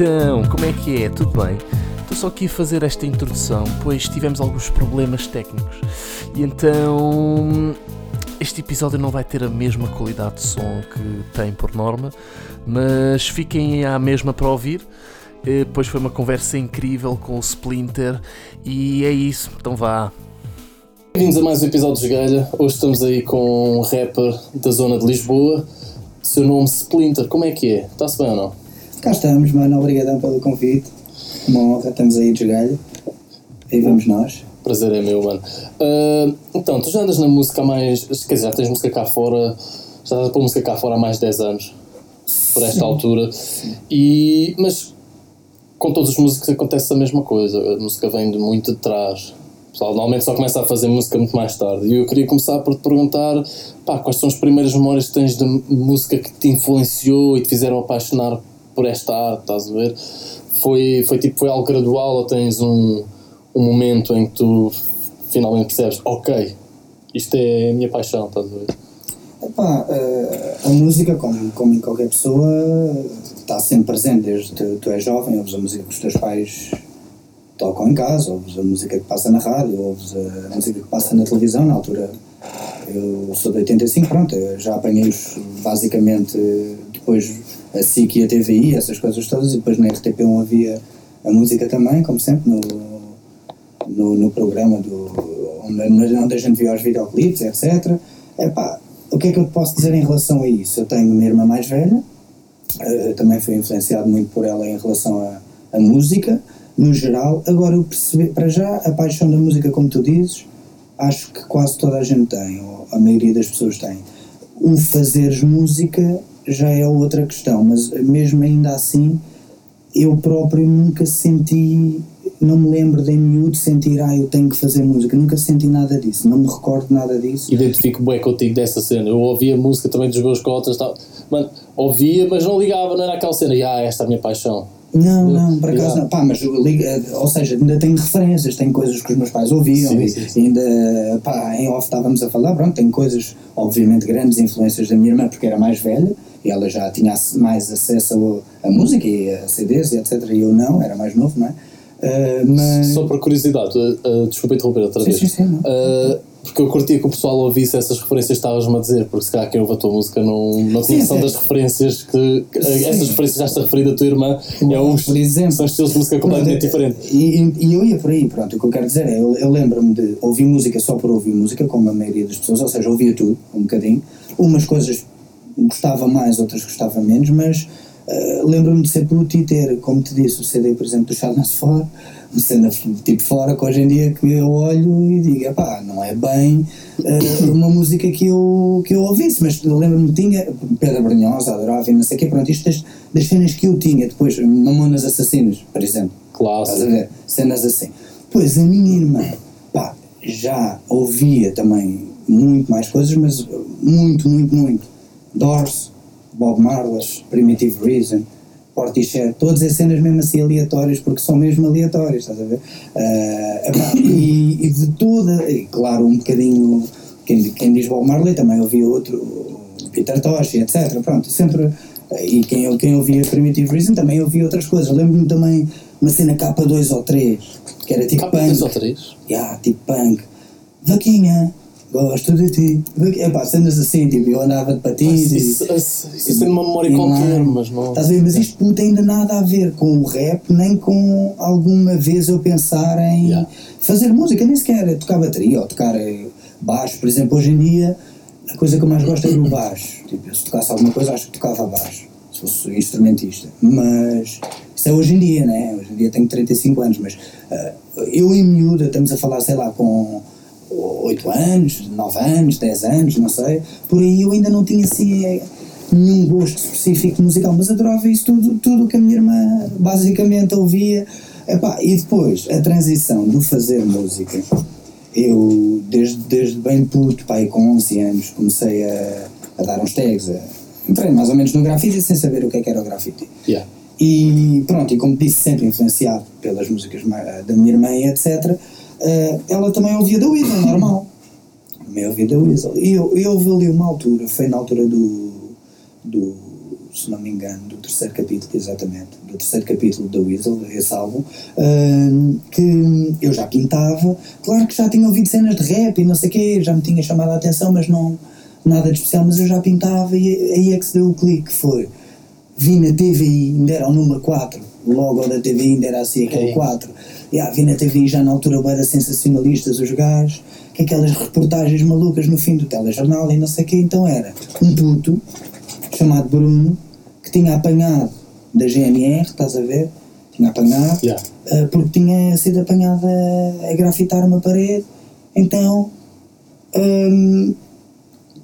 Então, como é que é? Tudo bem? Estou só aqui a fazer esta introdução, pois tivemos alguns problemas técnicos. E então. Este episódio não vai ter a mesma qualidade de som que tem por norma, mas fiquem à mesma para ouvir. Eh, pois foi uma conversa incrível com o Splinter e é isso, então vá. Bem-vindos a mais um episódio de Esgalha. Hoje estamos aí com um rapper da zona de Lisboa. Seu nome Splinter, como é que é? Está-se bem ou não? Cá estamos, mano. Obrigadão pelo convite. Uma honra, estamos aí de Esgalha. Aí vamos nós. Prazer é meu, mano. Uh, então, tu já andas na música há mais. Quer dizer, já tens música cá fora. Já estás a pôr música cá fora há mais de 10 anos. Por esta altura. E. Mas. Com todos os músicos acontece a mesma coisa. A música vem de muito de trás. O pessoal normalmente só começa a fazer música muito mais tarde. E eu queria começar por te perguntar pá, quais são as primeiras memórias que tens de música que te influenciou e te fizeram apaixonar por esta arte, estás a ver? Foi, foi tipo, foi algo gradual ou tens um, um momento em que tu finalmente percebes, ok, isto é a minha paixão, estás a ver? Epá, eh, a música, como, como em qualquer pessoa, está sempre presente desde que tu és jovem, ouves a música que os teus pais tocam em casa, ouves a música que passa na rádio, ouves a música que passa na televisão, na altura eu sou de 85, pronto, já apanhei-os basicamente depois a SIC e a TVI, essas coisas todas, e depois na RTP1 havia a música também, como sempre, no, no, no programa do, onde, onde a gente via os videoclipes, etc. Epá, o que é que eu posso dizer em relação a isso? Eu tenho uma irmã mais velha, eh, também fui influenciado muito por ela em relação à música, no geral. Agora, eu percebi, para já, a paixão da música, como tu dizes, acho que quase toda a gente tem, ou a maioria das pessoas tem. O fazeres música já é outra questão, mas mesmo ainda assim, eu próprio nunca senti, não me lembro de miúdo sentir, ah, eu tenho que fazer música, nunca senti nada disso, não me recordo nada disso. Identifico bem contigo dessa cena. Eu ouvia música também dos meus cotas, tal. Mano, ouvia, mas não ligava, não era aquela cena, e ah, esta é a minha paixão. Não, não, por acaso não. Pá, mas ou seja, ainda tenho referências, tenho coisas que os meus pais ouviam Sim, e sim, sim. ainda, pá, em off estávamos a falar, pronto, tenho coisas, obviamente, grandes influências da minha irmã, porque era mais velha e ela já tinha mais acesso a, a música e a CDs e etc. E eu não, era mais novo, não é? Eh, mas. Só por curiosidade, uh, uh, desculpa interromper outra Sim, vez. sim, sim. Uh, porque eu curtia que o pessoal ouvisse essas referências que estavas-me a dizer, porque se calhar quem ouve a tua música não, não Sim, tinha noção sim. das referências que. que- Sim. essas referências já está referida a tua irmã, é uns, por exemplo. são estilos de música completamente diferentes. E, e- e eu ia por aí, pronto, o que eu quero dizer é, eu, eu lembro-me de ouvir música só por ouvir música, como a maioria das pessoas, ou seja, ouvia tudo, um bocadinho. Umas coisas gostava mais, outras gostava menos, mas eh, lembro-me de ser bruto e ter, como te disse, o CD, por exemplo, do Charles Fora, uma cena tipo fora, que hoje em dia que eu olho e digo, epá, não é bem eh, uma música que eu, que eu ouvisse, mas lembro-me que tinha Pedro Brunhosa, adorava e não sei o quê, pronto, isto das, das cenas que eu tinha, depois Mamonas Assassinas, por exemplo, Estás a Clássico. ver? Cenas assim. Pois a minha irmã, pá, já ouvia também muito mais coisas, mas muito, muito, muito. Doors, Bob Marley, Primitive Reason, Portishead, todas as cenas mesmo assim aleatórias, porque são mesmo aleatórias, estás a ver? Epá, e, e de toda, e claro, um bocadinho, quem, quem diz Bob Marley também ouvia outro, Peter Tosh, etc. Pronto, sempre. E quem, quem ouvia Primitive Reason também ouvia outras coisas. Lembro-me também uma cena capa 2 ou 3, que era tipo Capa punk. dois ou três? Yeah, tipo punk. Vaquinha, gosto de ti. Epá, cenas assim, tipo, eu andava de patins e. Isso, tem uma memória e qualquer, lá- mas não. Estás a ver? Mas isto não tem ainda nada a ver com o rap, nem com alguma vez eu pensar em Yeah. fazer música, nem sequer tocar bateria ou tocar eh, baixo. Por exemplo, hoje em dia, a coisa que eu mais gosto é do baixo. Tipo, se tocasse alguma coisa, acho que tocava baixo, se fosse instrumentista. Mas isso é hoje em dia, né? Hoje em dia tenho 35 anos, mas eh, eu em miúda, estamos a falar, sei lá, com 8 anos, 9 anos, 10 anos, não sei, por aí eu ainda não tinha assim eh, nenhum gosto específico musical, mas adorava isso tudo, tudo que a minha irmã basicamente ouvia. Epá, e depois, a transição do fazer música, eu desde, desde bem puto, pai, com 11 anos, comecei a, a dar uns tags, a, entrei mais ou menos no grafite sem saber o que é que era o grafite. Yeah. E pronto, e como disse, sempre influenciado pelas músicas da minha irmã e etc., eh, ela também ouvia da Weasel, normal. Também ouvia da Weasel. E eu, eu houve ali uma altura, foi na altura do, do se não me engano, do terceiro capítulo, exatamente, do terceiro capítulo da Weasel, esse álbum, hum, que eu já pintava, claro que já tinha ouvido cenas de rap e não sei o quê, já me tinha chamado a atenção, mas não, nada de especial, mas eu já pintava e aí é que se deu o clique, foi, vi na TVI, ainda era o número 4, o logo da TVI ainda era assim, aquele Sim. 4, yeah, vi na TVI já na altura bem sensacionalistas os gajos, que aquelas reportagens malucas no fim do telejornal e não sei o quê, então era um puto chamado Bruno que tinha apanhado da GNR, estás a ver? Tinha apanhado Yeah. uh, porque tinha sido apanhado a, a grafitar uma parede, então hum,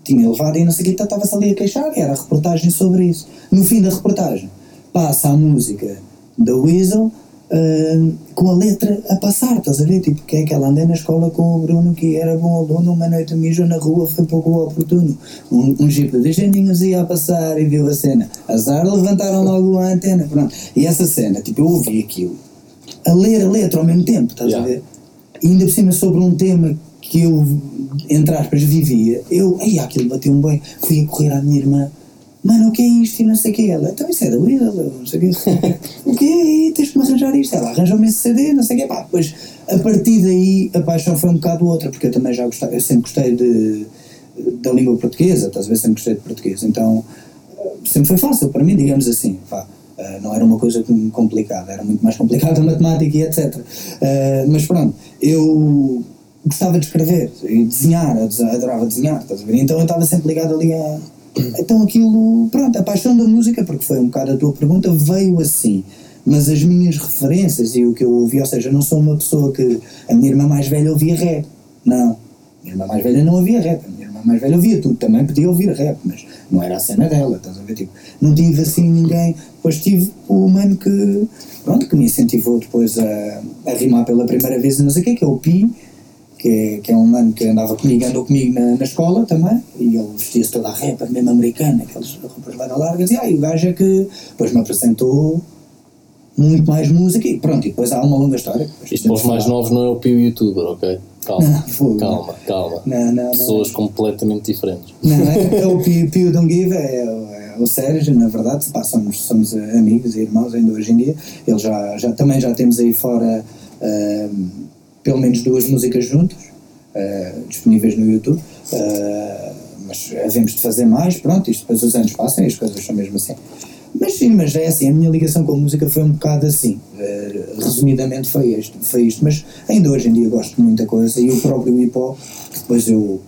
tinha levado e não sei o que, então estava-se ali a queixar, e era a reportagem sobre isso. No fim da reportagem, passa a música da Weasel hum, com a letra a passar, estás a ver? Tipo, que é que ela andei na escola com o Bruno, que era bom aluno, uma noite mijou na rua, foi pouco oportuno. Um, um jipe de geninhos ia a passar e viu a cena. Azar, levantaram logo a antena, pronto. E essa cena, tipo, eu ouvi aquilo, a ler a letra ao mesmo tempo, estás Yeah. a ver? E ainda por cima sobre um tema que eu, entre aspas, vivia, eu, aí aquilo bateu-me bem, fui a correr à minha irmã, mano, o que é isto? E não sei o que, ela, então isso é da Weasel, não sei o quê, o que é? Tens que arranjar isto, ela arranjou-me esse CD, não sei o quê, pá, depois, a partir daí, a paixão foi um bocado outra, porque eu também já gostava, eu sempre gostei de, da língua portuguesa, estás a ver, sempre gostei de português, então, sempre foi fácil para mim, digamos assim, pá. Uh, não era uma coisa com- complicada, era muito mais complicada a matemática e etc. Uh, mas pronto, eu gostava de escrever e desenhar, adorava desenhar, estás a ver? Então eu estava sempre ligado ali a. Então aquilo, pronto, a paixão da música, porque foi um bocado a tua pergunta, veio assim. Mas as minhas referências e o que eu ouvi, ou seja, eu não sou uma pessoa que. A minha irmã mais velha ouvia rap. Não. A minha irmã mais velha não ouvia rap. A minha irmã mais velha ouvia tudo. Também podia ouvir rap, mas não era a cena dela, estás a ver? Tipo, não tive assim ninguém. Depois tive o mano que. Pronto, que me incentivou depois a, a rimar pela primeira vez não sei o quê, que é o Pi. Que é, que é um mano que andava comigo, andou comigo na, na escola também, e ele vestia-se toda a rapper, mesmo americana, aquelas roupas largas, e aí o gajo é que depois me apresentou muito mais música e pronto, e depois há uma longa história. Isto para os mais novos não é o Pio Youtuber, ok? Calma, Não, calma, calma. Não, não. Pessoas completamente diferentes. Não, é, é o Pio, Pio Don't Give, é, o- é o Sérgio, na verdade, pá, somos, somos amigos e irmãos ainda hoje em dia. Ele já, já, também já temos aí fora ahm, pelo menos duas músicas juntos, ah, disponíveis no YouTube, ah, mas havemos de fazer mais, pronto, isto depois os anos passam e as coisas são mesmo assim. Mas sim, mas é assim, a minha ligação com a música foi um bocado assim, eh, resumidamente foi isto, foi isto, mas ainda hoje em dia gosto de muita coisa e o próprio hip hop, que depois eu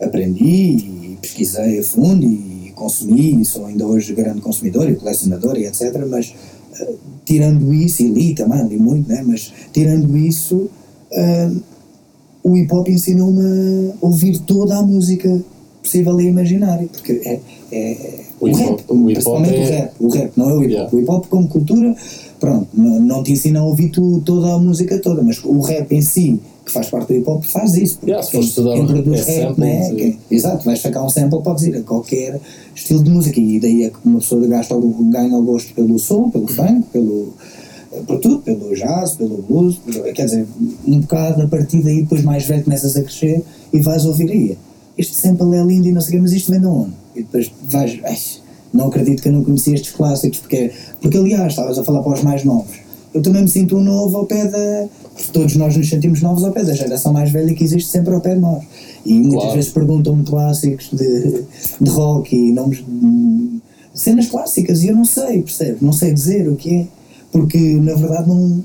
aprendi e pesquisei a fundo e consumi, e sou ainda hoje grande consumidor e colecionador e etc, mas eh, tirando isso, e li também, li muito, né, mas tirando isso, eh, o hip hop ensinou-me a ouvir toda a música possível e imaginária, porque é, é O hip hop- rap, o hip hop principalmente é- o rap, o rap, não é o hip hop, Yeah. o hip hop como cultura, pronto, não, te ensina a ouvir tu, toda a música toda, mas o rap em si, que faz parte do hip hop, faz isso, porque Yeah, se quem- estudar quem produz é rap, né, quem- exato, vais sacar um sample, podes ir a qualquer estilo de música, e daí é que uma pessoa gasta, ganha o gosto pelo som, pelo funk, pelo por tudo, pelo jazz, pelo blues, quer dizer, um bocado a partir daí, depois mais velho começas a crescer e vais ouvir aí. Este sample é lindo e não sei o quê, mas isto vem de onde? E depois vais, "Ai, não acredito que eu não conhecia estes clássicos, porque, porque aliás, estavas a falar para os mais novos. Eu também me sinto um novo ao pé da. Todos nós nos sentimos novos ao pé da geração mais velha que existe sempre ao pé de nós. E muitas Claro. vezes perguntam-me clássicos de, de rock e nomes cenas clássicas e eu não sei, percebes? Não sei dizer o que é, porque na verdade não,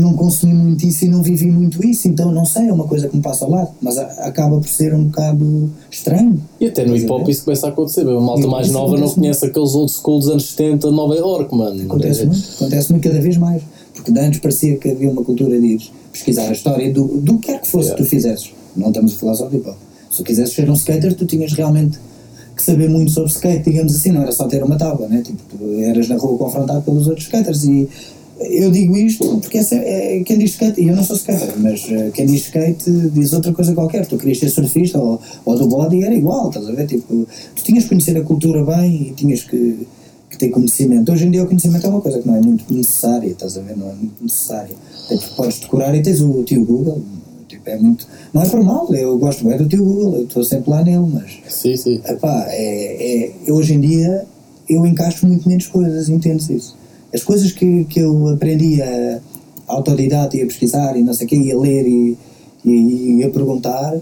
não consumi muito isso e não vivi muito isso, então não sei, é uma coisa que me passa ao lado, mas acaba por ser um bocado estranho. E até no hip hop ver? isso começa a acontecer. A malta mais nova não conhece aqueles old school dos anos 70 de Nova York, mano. Acontece muito, acontece muito cada vez mais. Porque de antes parecia que havia uma cultura de ires pesquisar a história do, do que quer que fosse que tu fizesses. Não estamos a falar só de hip hop. Se tu quisesses ser um skater, tu tinhas realmente que saber muito sobre skate, digamos assim, não era só ter uma tábua, né? Tipo, tu eras na rua confrontado pelos outros skaters e eu digo isto porque essa é, quem diz skate, e eu não sou skater, mas eh, quem diz skate diz outra coisa qualquer. Tu querias ser surfista ou, ou do body era igual, estás a ver? Tipo, tu tinhas que conhecer a cultura bem e tinhas que, que ter conhecimento. Hoje em dia o conhecimento é uma coisa que não é muito necessária, estás a ver? Não é muito necessária. Tipo, podes decorar e tens o tio Google. Tipo, é muito. Não é por mal, eu gosto bem do tio Google, eu estou sempre lá nele, mas Sim, sim. Epá, é, é, hoje em dia eu encaixo muito menos coisas, entendes isso? As coisas que, que eu aprendi a autodidata e a pesquisar e não sei o quê, e a ler e, e, e a perguntar,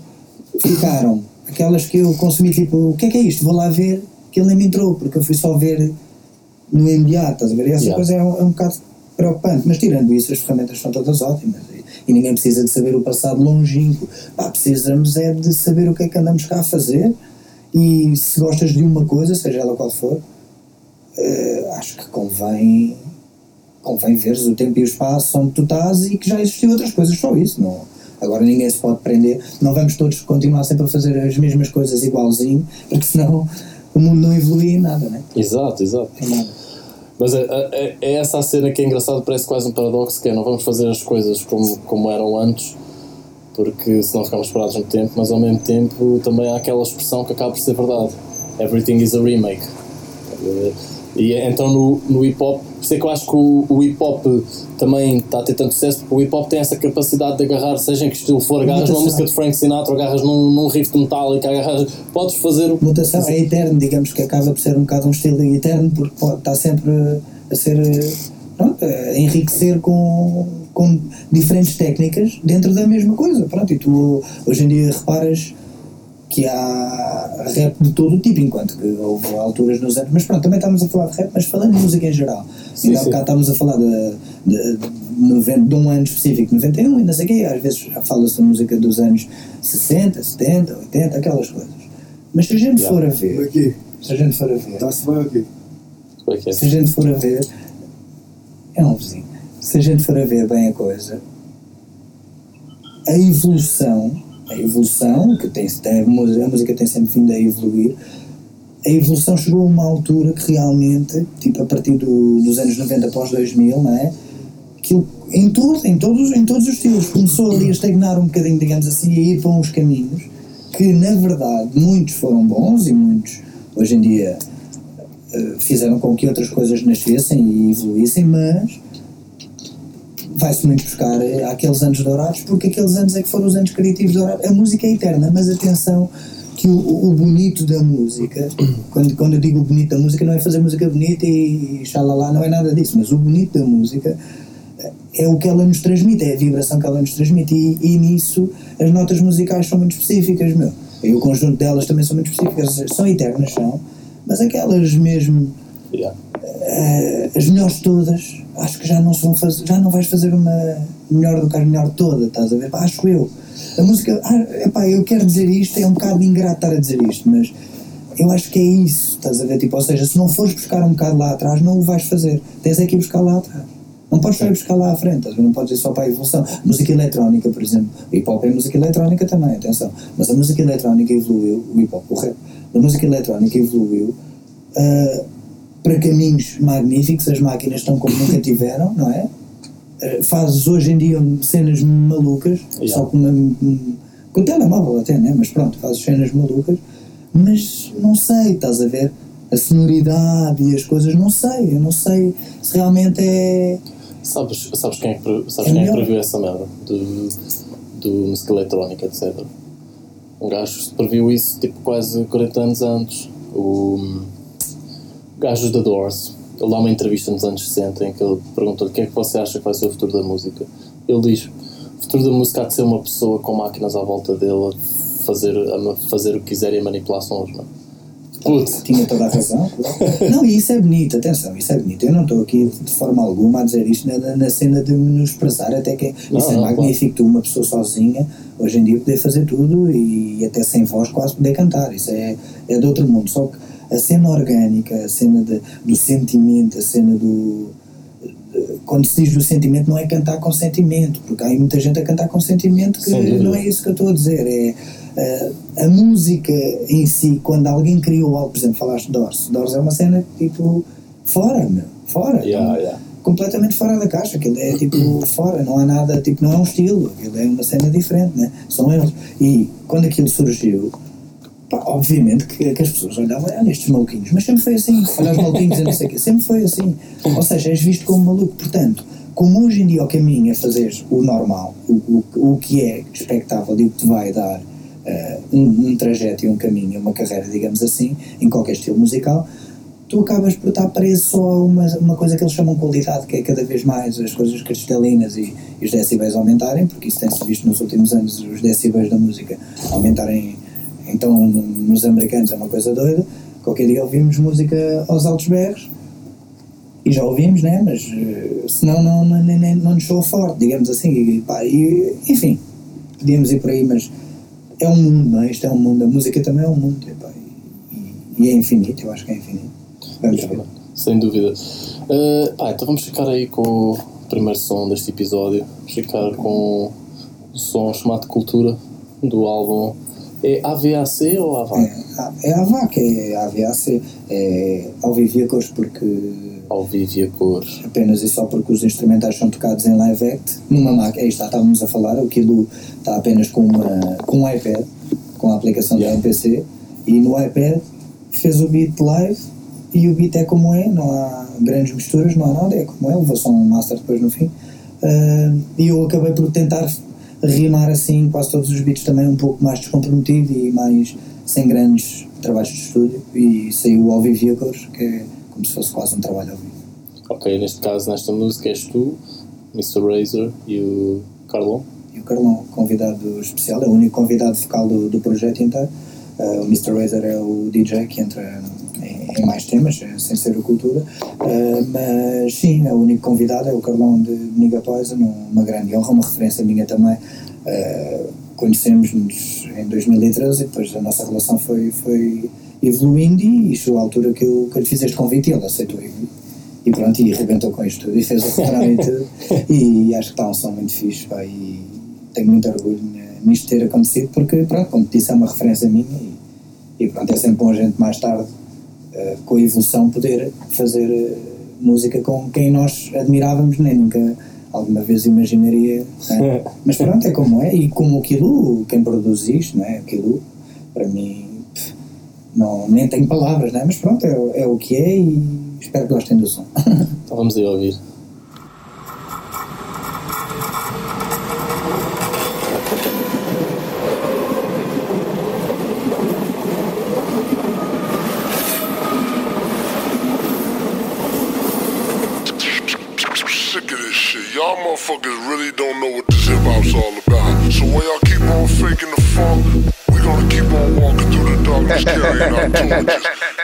ficaram. Aquelas que eu consumi, tipo, o que é que é isto? Vou lá ver, que ele nem me entrou, porque eu fui só ver no imediato, estás a ver? E essa Yeah. coisa é um, é um bocado preocupante, mas tirando isso, as ferramentas são todas ótimas e, ninguém precisa de saber o passado longínquo. Pá, precisamos é de saber o que é que andamos cá a fazer e se gostas de uma coisa, seja ela qual for, eh, acho que convém convém veres o tempo e o espaço onde tu estás e que já existiam outras coisas, só isso. Não, agora ninguém se pode prender, não vamos todos continuar sempre a fazer as mesmas coisas igualzinho, porque senão o mundo não evolui em nada, né? Exato, exato. Em nada. Mas é, é, é essa a cena que é engraçado, parece quase um paradoxo, que é não vamos fazer as coisas como, como eram antes, porque senão ficamos parados no tempo, mas ao mesmo tempo também há aquela expressão que acaba por ser verdade. Everything is a remake. E então no, no hip hop, por isso é que eu acho que o, o hip hop também está a ter tanto sucesso, porque o hip hop tem essa capacidade de agarrar, seja em que estilo for, agarras numa Mutação. música de Frank Sinatra, agarras num, num riff de Metallica, agarras, podes fazer o Mutação é eterno, digamos que acaba por ser um bocado um estilo eterno, porque pode estar sempre a ser. Pronto, a enriquecer com, com diferentes técnicas dentro da mesma coisa. Pronto, e tu hoje em dia reparas que há rap de todo o tipo, enquanto que houve alturas nos anos. Mas pronto, também estamos a falar de rap, mas falando de música em geral. Sim, Ainda há bocado estávamos a falar de, de, de, 90 de um ano específico, 91 e não sei o quê. Às vezes já fala-se da música dos anos 60, 70, 80, aquelas coisas. Mas se a gente Yeah. for a ver, aqui. se a gente for a ver, Está-se bem aqui. É? se a gente for a ver, é um vizinho. Se a gente for a ver bem a coisa, a evolução, a evolução, que tem, tem a música tem sempre vindo a evoluir, a evolução chegou a uma altura que realmente, tipo a partir do- dos anos 90 após 2000, não é? Aquilo, em, todo, em, todos, em todos os estilos, começou ali a estagnar um bocadinho, digamos assim, a ir para uns caminhos que, na verdade, muitos foram bons e muitos, hoje em dia, eh, fizeram com que outras coisas nascessem e evoluíssem, mas vai-se muito buscar eh, aqueles anos dourados, porque aqueles anos é que foram os anos criativos dourados. A música é eterna, mas atenção que o, o bonito da música, quando, quando eu digo o bonito da música, não é fazer música bonita e, e xalala, não é nada disso, mas o bonito da música eh, é o que ela nos transmite, é a vibração que ela nos transmite, e, e nisso as notas musicais são muito específicas, meu. E o conjunto delas também são muito específicas, são eternas, são, mas aquelas mesmo Eh, as melhores todas, acho que já não fazer, já não vais fazer uma melhor do que a melhor toda, estás a ver? Pá, acho eu. A música, ah, epá, eu quero dizer isto, é um bocado ingrato estar a dizer isto, mas eu acho que é isso, estás a ver? Tipo, ou seja, se não fores buscar um bocado lá atrás, não o vais fazer. Tens é que ir buscar lá atrás. Não podes só ir buscar lá à frente, não podes ir só para a evolução. Música eletrónica, por exemplo. O hip hop é música eletrónica também, atenção. Mas a música eletrónica evoluiu, o hip hop, o rap, a música eletrónica evoluiu ah, para caminhos magníficos, as máquinas estão como nunca tiveram, não é? Uh, fazes hoje em dia cenas malucas, Yeah. só com, uma, um- com o telemóvel até, né? mas pronto, fazes cenas malucas, mas não sei, estás a ver? A sonoridade e as coisas, não sei, eu não sei se realmente é. Sabes, sabes quem é que, sabes É quem é que previu essa merda? Do, do música eletrónica, etc. Um gajo previu isso tipo quase 40 anos antes. O hum, gajo da Doors. Ele dá uma entrevista nos anos 60 em que ele perguntou-lhe o que é que você acha que vai ser o futuro da música. Ele diz: o futuro da música há de ser uma pessoa com máquinas à volta dele a fazer, a fazer o que quiser e a manipular sons, mano. Puto. Tinha toda a razão. Não, e isso é bonito, atenção, isso é bonito. Eu não estou aqui de forma alguma a dizer isto na, na cena de me expressar, até que Não, isso é não, magnífico. Tu, uma pessoa sozinha, hoje em dia, poder fazer tudo e, até sem voz quase poder cantar. Isso é, é de outro mundo. Só que a cena orgânica, a cena de, do sentimento, a cena do. de- Quando se diz do sentimento, não é cantar com sentimento, porque há muita gente a cantar com sentimento que não é isso que eu estou a dizer. É, eh, a música em si, quando alguém criou algo, por exemplo, falaste de Doors, Doors é uma cena tipo fora, meu, fora. Yeah, yeah. Completamente fora da caixa, aquilo é tipo fora, não há nada, tipo, não é um estilo, aquilo é uma cena diferente, né? São eles. E quando aquilo surgiu, pá, obviamente que, que as pessoas olhavam, olha estes maluquinhos, mas sempre foi assim, olha os maluquinhos e não sei o quê, sempre foi assim. Ou seja, és visto como maluco, portanto, como hoje em dia o caminho é fazeres o normal, o, o, o que é expectável e o que te vai dar eh, um, um trajeto e um caminho, uma carreira, digamos assim, em qualquer estilo musical, tu acabas por estar preso só a uma, uma coisa que eles chamam qualidade, que é cada vez mais as coisas cristalinas e, e os decibéis aumentarem, porque isso tem-se visto nos últimos anos, os decibéis da música aumentarem. Então, nos americanos é uma coisa doida. Qualquer dia ouvimos música aos altos berros e já ouvimos, né? Mas uh, senão não, não, não, não nos soa forte, digamos assim. E, pá, e, enfim, podíamos ir por aí, mas é um mundo, não é? Isto é um mundo, a música também é um mundo, e, pá, e, e é infinito, eu acho que é infinito. Vamos ver. Sem dúvida. Uh, pá, então vamos ficar aí com o primeiro som deste episódio. Vamos ficar com o som chamado Cultura do álbum. É AVAC ou AVAC? É, é AVAC, é AVAC. É Alvivíacos porque. Alvivíacos. Apenas e só porque os instrumentais são tocados em live act. Numa máquina, aí está, estávamos a falar, o Kilo está apenas com, uma, com um iPad, com a aplicação yeah. da MPC, e no iPad fez o beat live e o beat é como é, não há grandes misturas, não há nada, é como é, levou só um master depois no fim. Uh, e eu acabei por tentar rimar assim quase todos os beats também um pouco mais descomprometido e mais sem grandes trabalhos de estúdio e saiu o All Vehicles, que é como se fosse quase um trabalho ao vivo. Ok, neste caso, nesta música és tu, Mr. Razor e o Carlon? E o Carlon, convidado especial, é o único convidado vocal do, do projeto inteiro. Uh, o Mr. Razor é o DJ que entra em, mais temas, eh, sem ser a cultura, uh, mas sim, é o único convidado é o Carlão de Niga Poison, uma grande honra, uma referência minha também. Uh, Conhecemos-nos em 2013 e depois a nossa relação foi, foi evoluindo e chegou a altura que eu, que eu lhe fiz este convite e ele aceitou e, e pronto, e arrebentou com isto tudo e fez o contrário e tudo e acho que está um som muito fixe pá, e tenho muito orgulho nisto ter acontecido porque pronto, como disse é uma referência minha e, e pronto, é sempre bom a gente mais tarde uh, com a evolução, poder fazer uh, música com quem nós admirávamos, nem nunca alguma vez imaginaria. É? Mas pronto, é como é. E como o quem produz isto, não é? O para mim, não, nem tenho palavras, não é? Mas pronto, é, é o que é e espero que gostem do som. então vamos aí ouvir. Motherfuckers really don't know what this hip hop's all about. So while y'all keep on faking the funk, we gonna keep on walking through the darkness carrying our torches.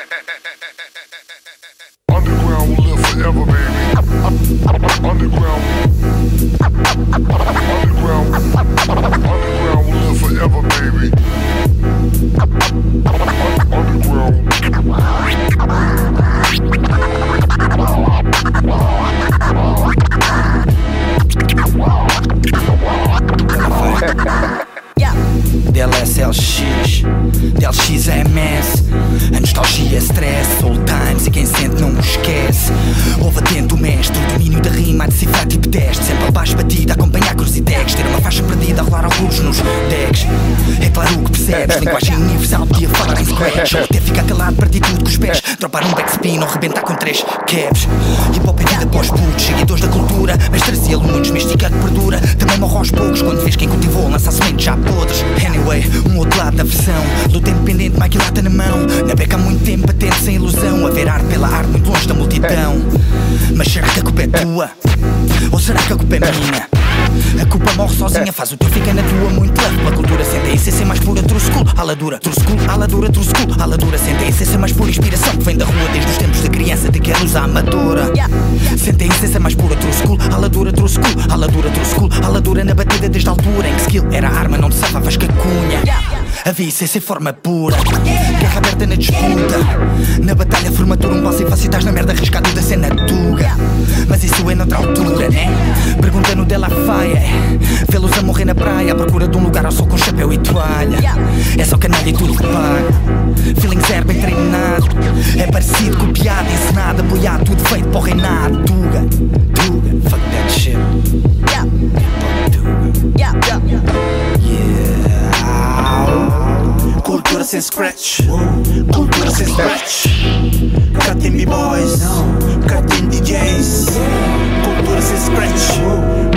Rebentar com três caps. Hip hop é vida pós putos, seguidores da cultura. Mestres e alunos, mística que perdura. Também morre aos poucos quando vês quem cultivou lança sementes já podres. Anyway, um outro lado da versão. Luta independente, maquilata na mão. Na beca há muito tempo, patente sem ilusão. A ver arte pela arte, muito longe da multidão. Mas será que a culpa é tua? Ou será que a culpa é minha? A culpa morre sozinha, faz o teu fica na tua muito leve pela cultura. Sente a essência mais pura, true school, ala dura, true school, ala dura, true school, ala dura. Sente a essência mais pura, inspiração que vem da rua desde os tempos da criança, de que a luz amadora. Sente a essência mais pura, true school, ala dura, true school, ala dura, true school, ala dura na batida desde a altura em que skill era arma, não te safavas a cunha. Havia essência em forma pura, guerra aberta na disputa. Na batalha, formatura, um passo e facitas na merda arriscado da cena tuga. Mas isso é noutra altura, né? Pergunta no dela faia. Morrer na praia à procura de um lugar ao sol com chapéu e toalha. É só canalha e tudo paga. Feeling zero bem treinado. É parecido, copiado, ensinado, apoiado, tudo feito para o reinado. Tuga, tuga, fuck that shit. Yeah. Yeah, yeah, yeah. Cultura sem scratch, cultura sem scratch. Cutting B-boys, cutting DJs. Cultura sem scratch,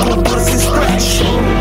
cultura sem scratch.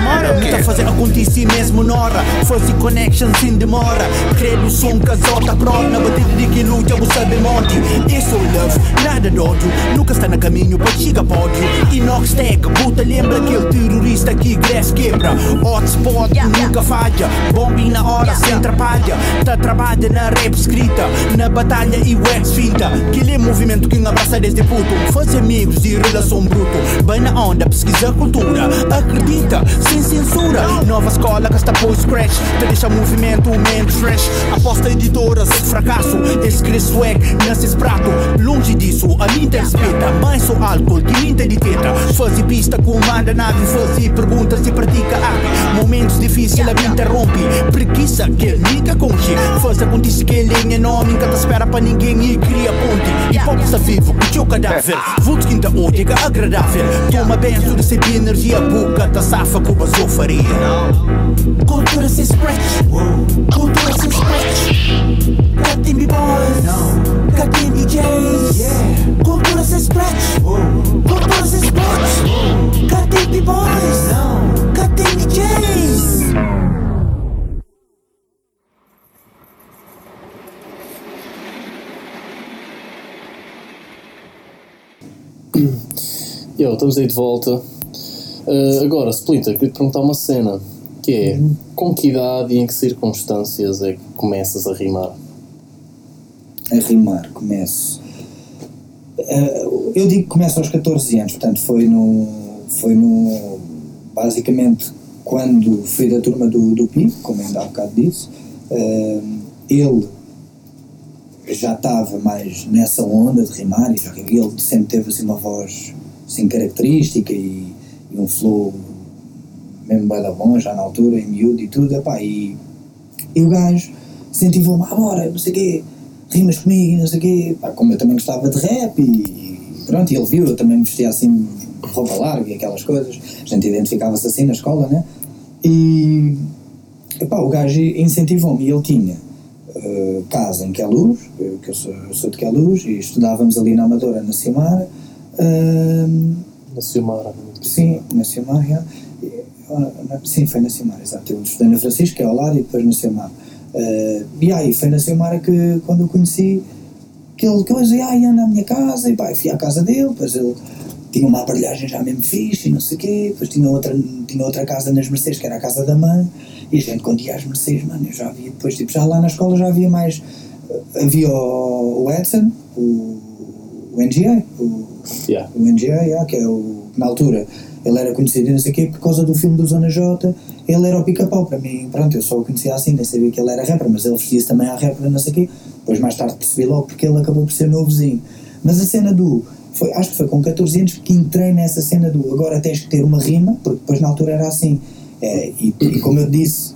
Cutting B-boys, cutting DJs. assim mesmo nora Fazer connection sem demora. Crer no som que azota prova. Na batida de que luta vou saber monte. Isso love, nada de ódio. Nunca está no caminho para chegar pódio Inox Tech, puta lembra aquele terrorista que Gress quebra. Hotspot, nunca falha. Bombi na hora, sem trapalha Tá trabalha na rap escrita Na batalha e o ex finta. Aquele movimento que abraça desde puto. Fazer amigos e relação bruto. Bem na onda, pesquisa cultura. Acredita, sem censura. Nova escola que está por scratch. Te deixa movimento, mente fresh Aposta editoras, fracasso. Cresce swag, nasce prato. Longe disso, a mim te respeita. Mais só álcool que mim te de teta Fazer pista, comanda nave Fazer perguntas e pratica arte. Momentos difíceis, a me interrompe. Preguiça que nunca conche Faz acontecer que ele é nome Nunca te espera para ninguém e cria ponte. E está vivo, o teu cadáver. Vultos quinta hoje que é agradável. Toma benção, receber energia Boca da safa com a faria. Cultura sem scratch Cultura sem scratch Cutting B-boys Cutting DJs Cultura sem scratch Cultura sem scratch Cutting B-boys Cutting DJs Yo, estamos aí de volta. Uh, agora, Splinter, queria te perguntar uma cena. Que é, com que idade e em que circunstâncias é que começas a rimar? a rimar, começo. Eh, eu digo que começo aos 14 anos, portanto foi no. Foi no. Basicamente quando fui da turma do, do PIB, como ainda há bocado disse, eh, ele já estava mais nessa onda de rimar e já, ele sempre teve assim uma voz assim característica e, e um flow mesmo bem da bom já na altura, em miúdo e tudo, epá, e, e o gajo incentivou-me, ah bora, não sei o quê, rimas comigo, não sei o quê, como eu também gostava de rap e, pronto, e ele viu, eu também me vestia assim roupa larga e aquelas coisas, a gente identificava-se assim na escola, né? E epá, o gajo incentivou-me e ele tinha uh, casa em Queluz, eu- que eu sou, eu sou de Queluz, e estudávamos ali na Amadora, na Ciamara, uh, Na Ciumara. Sim, na Ciamar, já. E, ah, Sim, foi na Ciamar, exato. Eu estudei na Francisco, que é ao lado, e depois na Ciamar. Uh, e aí foi na Ciamar que, quando eu conheci, que ele, que eu dizia, ai, anda à minha casa, e pá, fui à casa dele, depois ele tinha uma aparelhagem já mesmo fixe, e não sei o quê, depois tinha outra, tinha outra casa nas Mercedes, que era a casa da mãe, e a gente, quando ia às Mercedes, mano, eu já havia, depois, tipo, já lá na escola já havia mais, havia o, o Edson, o, o NGA, o, Yeah. o NGA, yeah, que é o na altura ele era conhecido não sei o quê por causa do filme do Zona J, ele era o pica-pau. Para mim, pronto, eu só o conhecia assim, nem sabia que ele era rapper, mas ele vestia-se também à rapper, não sei o quê, depois mais tarde percebi logo porque ele acabou por ser meu vizinho. Mas a cena do, foi, acho que foi com 14 anos que entrei nessa cena do agora tens que ter uma rima, porque depois na altura era assim, É, e, e como eu disse,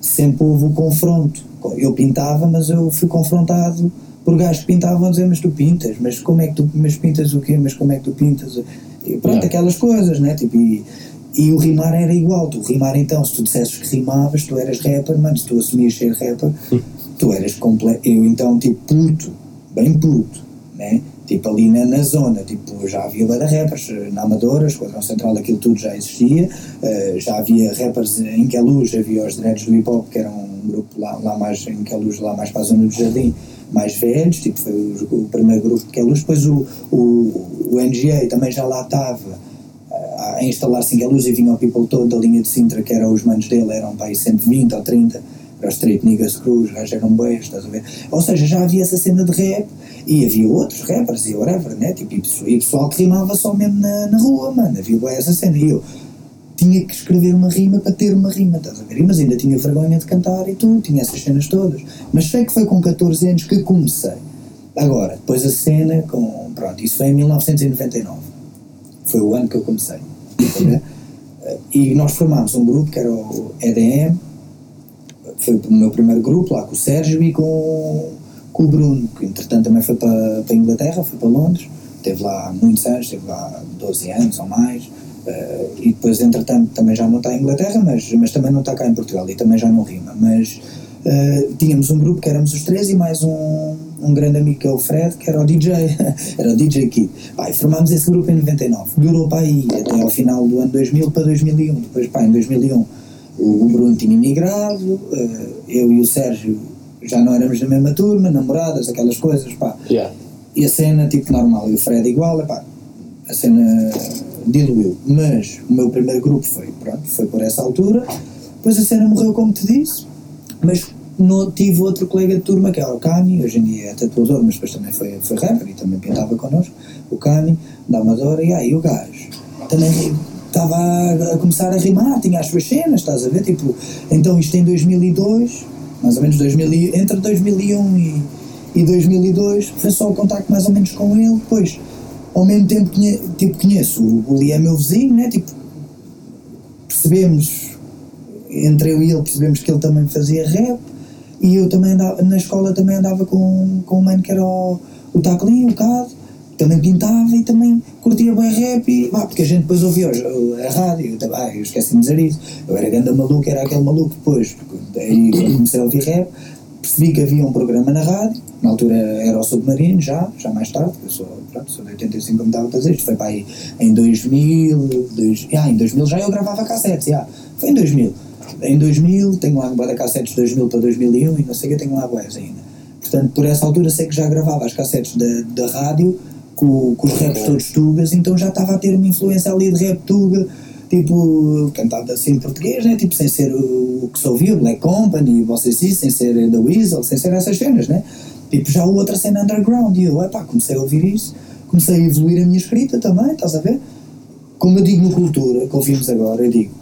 sempre houve o confronto, eu pintava, mas eu fui confrontado por gajos que pintavam a dizer, mas tu pintas, mas como é que tu, mas pintas o quê, mas como é que tu pintas? E pronto, Yeah. aquelas coisas, né, tipo, e, e o rimar era igual, tu rimar então, se tu dissesses que rimavas, tu eras rapper, mano, se tu assumias ser rapper, tu eras completo, eu então, tipo, puto, bem puto, né, tipo ali na, na zona, tipo, já havia de rappers, eh, na Amadora, Esquadrão Central, aquilo tudo já existia, eh, já havia rappers em Queluz, havia os Dreads do Hip Hop, que era um grupo lá, lá mais em Queluz, lá mais para a zona do Jardim, mais velhos, tipo, foi o, o primeiro grupo de Queluz, depois o, o, o NGA também já lá estava, a a instalar-se em Queluz e vinha o people todo da linha de Sintra, que eram os manos dele, eram para aí 120 ou 30, era os Street Niggas Cruz, eram beios, estás a ver? Ou seja, já havia essa cena de rap e havia outros rappers e whatever, né? Tipo, e pessoal, que rimava só mesmo na, na rua, mano, havia essa cena. E eu tinha que escrever uma rima para ter uma rima, estás a ver? Mas ainda tinha vergonha de cantar e tudo, tinha essas cenas todas. Mas sei que foi com 14 anos que comecei. Agora, depois a cena com. Pronto, isso foi em 1999. Foi o ano que eu comecei. E nós formámos um grupo que era o EDM, foi o meu primeiro grupo lá com o Sérgio e com, com o Bruno, que entretanto também foi para, para a Inglaterra, foi para Londres, esteve lá muitos anos, esteve lá há 12 anos ou mais, eh, e depois entretanto também já não está em Inglaterra, mas, mas também não está cá em Portugal e também já não rima, mas eh, tínhamos um grupo que éramos os três e mais um, um grande amigo que é o Fred, que era o DJ, era o DJ Kid. Pá, e formámos esse grupo em 99, durou para aí até ao final do ano 2000 para 2001, depois pá, em 2001 o Bruno tinha migrado, eh, eu e o Sérgio já não éramos da mesma turma, namoradas, aquelas coisas, pá. Yeah. E a cena, tipo, normal, e o Fred igual, pá, a cena diluiu. Mas o meu primeiro grupo foi, pronto, foi por essa altura. Depois a cena morreu, como te disse, mas no, tive outro colega de turma, que é o Cami, hoje em dia é tatuador, mas depois também foi, foi rapper e também pintava connosco, o Cami, da Amadora, e aí o gajo também estava a, a começar a rimar, tinha as suas cenas, estás a ver? Tipo, então isto em 2002, mais ou menos 2000, e- entre 2001 e, e 2002, foi só o contacto mais ou menos com ele, depois, ao mesmo tempo, tipo, conheço, o, Lee é meu vizinho, né? Tipo, percebemos, entre eu e ele, percebemos que ele também fazia rap, e eu também andava, na escola também andava com, com um mano que era o, o Taclin, o Cado, também pintava e também curtia bem rap, e, porque a gente depois ouvia os- a rádio, eu, ah, eu esqueci de dizer isso, eu era grande maluco, era aquele maluco depois, porque aí comecei a ouvir rap, percebi que havia um programa na rádio, na altura era o Submarino, já, já mais tarde, eu sou, pronto, sou de 85 como estava a dizer, isto foi para aí em 2000, dois, ah, em 2000 já eu gravava cassetes, já, foi em 2000, em 2000, tenho lá de cassetes de 2000 para 2001 e não sei o que, tenho lá boas ainda. Portanto, por essa altura sei que já gravava as cassetes da, da rádio com, com os raps todos tugas, então já estava a ter uma influência ali de rap tuga, tipo, cantado assim em português, né? Tipo, sem ser o, que se ouvia, Black Company, vocês sim, sem ser The Weasel, sem ser essas cenas, né? Tipo, já outra cena underground, e eu, epá, comecei a ouvir isso, comecei a evoluir a minha escrita também, estás a ver? Como eu digo no Cultura, que ouvimos agora, eu digo,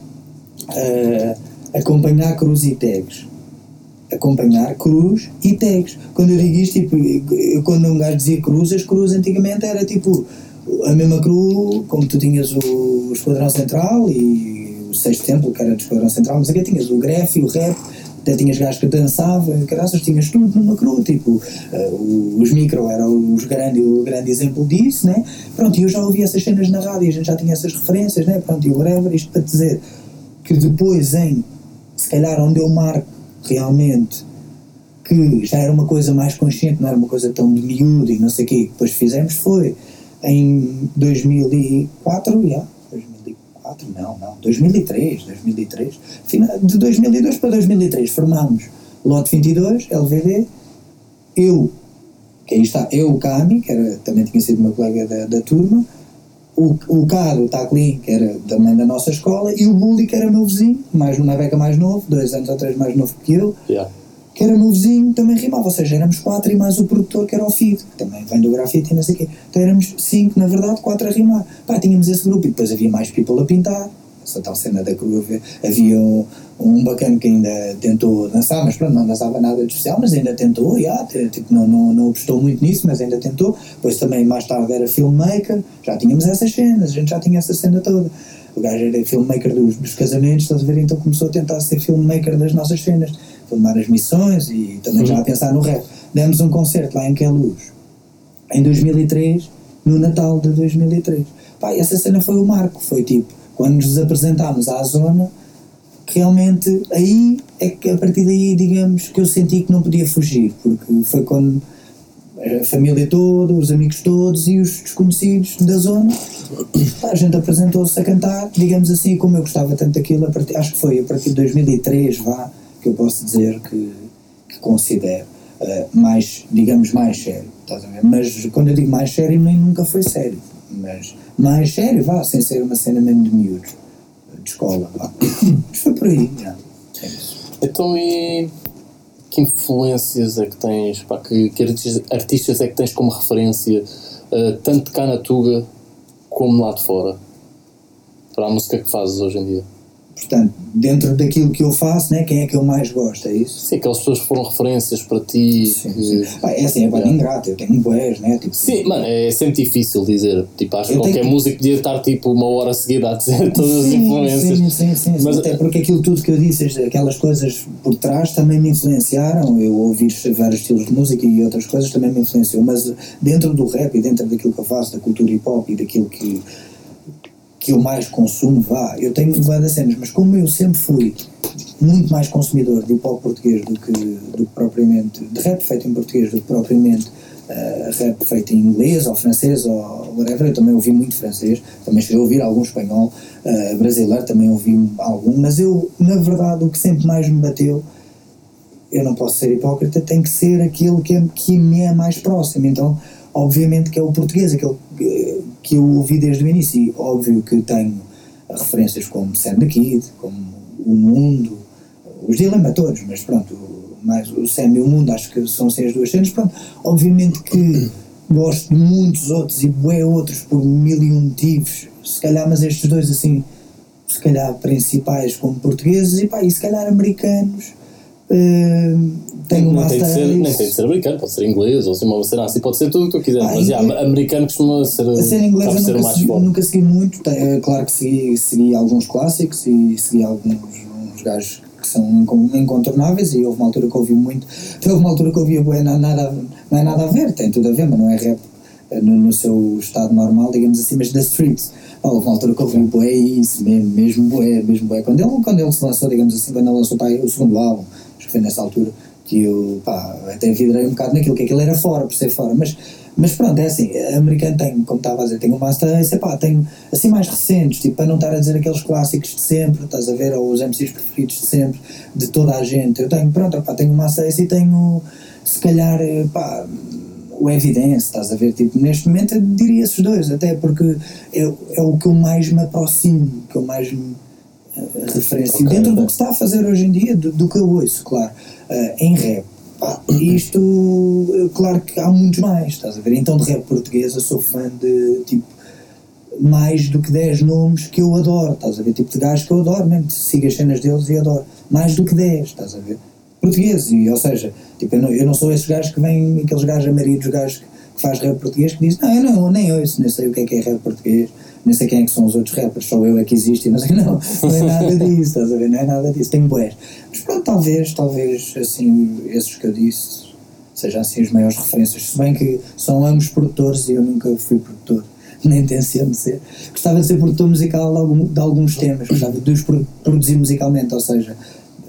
eh, acompanhar cruz e tags. Acompanhar cruz e tags. Quando eu digo isto, tipo, quando um gajo dizia cruz, as cruz antigamente era tipo a mesma cruz, como tu tinhas o, o Esquadrão Central e o Sexto Templo, que era do Esquadrão Central, mas aqui tinhas o gref e o rap, até tinhas gajos que dançavam, graças, tinhas tudo numa cruz, tipo, o- os micro eram os grande, o grande exemplo disso, né? Pronto, e eu já ouvia essas cenas na rádio, a gente já tinha essas referências, né? Pronto, e whatever, isto para dizer que depois em, se calhar onde eu marco realmente que já era uma coisa mais consciente, não era uma coisa tão de miúdo e não sei o quê, que depois fizemos foi em 2004, já, 2004, não, não, 2003, 2003, fina- de 2002 para 2003 formámos Lote 22, LVD, eu, que aí está, eu, o Cami, que era, também tinha sido meu colega da, da turma, o, o o Taclin, que era também da nossa escola, e o Bully, que era meu vizinho, mais uma beca mais novo, dois anos ou três mais novo que eu, Yeah. Que era meu vizinho, também rimava, ou seja, éramos quatro e mais o produtor que era o Fido, que também vem do grafite e não sei o quê. Então éramos cinco, na verdade, quatro a rimar. Pá, tínhamos esse grupo e depois havia mais people a pintar, essa tal cena da cruz, havia- um, bacana que ainda tentou dançar, mas pronto, não dançava nada de especial, mas ainda tentou, te- tipo, não, não, não apostou muito nisso, mas ainda tentou. Depois também, mais tarde, era filmmaker, já tínhamos essas cenas, a gente já tinha essa cena toda. O gajo era filmmaker dos, dos casamentos, estás a ver? Então começou a tentar ser filmmaker das nossas cenas, filmar as missões e também já a pensar no rap. Demos um concerto lá em Queluz, em 2003, no Natal de 2003. Pá, essa cena foi o marco, foi tipo, quando nos apresentámos à zona, realmente aí é que a partir daí, digamos, que eu senti que não podia fugir, porque foi quando a família toda, os amigos todos e os desconhecidos da zona, pá, a gente apresentou-se a cantar, digamos assim, como eu gostava tanto daquilo, partir, acho que foi a partir de 2003, vá, que eu posso dizer que, que considero eh, mais, digamos, mais sério, ver? Mas quando eu digo mais sério, nem nunca foi sério, mas mais sério, vá, sem ser uma cena mesmo de miúdos, de escola, vá. Mas foi por aí, já. É. Então e que influências é que tens, pá, que, que artistas, é que tens como referência, eh, tanto cá na Tuga como lá de fora, para a música que fazes hoje em dia? Portanto, dentro daquilo que eu faço, né, quem é que eu mais gosto, é isso? Sim, aquelas pessoas que foram referências para ti. Sim, que- sim. Pá, é assim, é bem Yeah. ingrato, eu tenho boés, né? Tipo, Sim, mano, é sempre difícil dizer. Tipo, acho que qualquer que- músico podia estar tipo uma hora seguida a dizer todas as Sim, influências. Sim, sim, sim. Mas- Até porque aquilo tudo que eu disse, as- aquelas coisas por trás também me influenciaram. Eu ouvi vários estilos de música e outras coisas também me influenciou. Mas dentro do rap e dentro daquilo que eu faço, da cultura hip hop e daquilo que, que eu mais consumo, vá, eu tenho várias cenas, mas como eu sempre fui muito mais consumidor de hip hop português do que, do que propriamente, de rap feito em português do que propriamente eh, rap feito em inglês ou francês ou whatever, eu também ouvi muito francês, também cheguei a ouvir algum espanhol, uh, brasileiro também ouvi algum, mas eu, na verdade, o que sempre mais me bateu, eu não posso ser hipócrita, tem que ser aquilo que, é, que me é mais próximo, então, obviamente que é o português, aquele que eu ouvi desde o início, e óbvio que tenho referências como Sam the Kid, como O Mundo, os Dilema todos, mas pronto, mais o Sam e o Mundo, acho que são assim as duas cenas, pronto, obviamente que gosto de muitos outros e bué outros por mil e um motivos, se calhar, mas estes dois assim, se calhar principais como portugueses e pá, e se calhar americanos. Uh, tenho não, tem de ser, nem tem de ser americano, pode ser inglês ou assim, uma cena assim, pode ser tudo o que tu quiseres, ah, mas já, americano costuma ser, a ser inglês eu nunca, segui, nunca segui muito, é, claro que segui, segui alguns clássicos e segui alguns uns gajos que são incontornáveis e houve uma altura que ouvi muito, houve uma altura que ouvi bué, não, nada, não é nada a ver, tem tudo a ver, mas não é rap eh, no, no seu estado normal, digamos assim, mas da streets. houve uma altura que ouvi bué isso, mesmo, mesmo bué, mesmo bué. Quando ele, quando ele se lançou, digamos assim, quando ele lançou o segundo álbum, foi nessa altura, que eu, pá, até vidrei um bocado naquilo, que aquilo era fora, por ser fora, mas mas pronto, é assim, americano tem, como estava a dizer, tem o Master Race, epá, tem assim mais recentes, tipo, para não estar a dizer aqueles clássicos de sempre, estás a ver, ou os MCs preferidos de sempre, de toda a gente. Eu tenho, pronto, epá, tenho o Master Race e tenho, se calhar, epá, o Evidence, estás a ver, tipo, neste momento eu diria esses dois, até porque é, é o que eu mais me aproximo, que eu mais me uh, referencio, okay, dentro do que se está a fazer hoje em dia, do, do que eu ouço, claro, uh, em rap Pá, isto, claro que há muitos mais, estás a ver? Então, de rap português, eu sou fã de tipo mais do que 10 nomes que eu adoro, estás a ver? Tipo de gajos que eu adoro, mesmo sigo as cenas deles e adoro. Mais do que 10, estás a ver? Português, e, ou seja, tipo, eu não, eu não sou esses gajos que vêm, aqueles gajos amaridos, gajos que, que faz rap português, que dizem, não, eu não, nem ouço, nem sei o que é que é rap português, nem sei quem é que são os outros rappers, só eu é que existe, não sei, não, não é nada disso, estás a ver? Não é nada disso, tenho boés. Mas pronto, talvez, talvez, assim, esses que eu disse sejam assim as maiores referências, se bem que são ambos produtores e eu nunca fui produtor, nem tenciono ser. Gostava de ser produtor musical de, algum, de alguns temas, gostava de os produzir musicalmente, ou seja,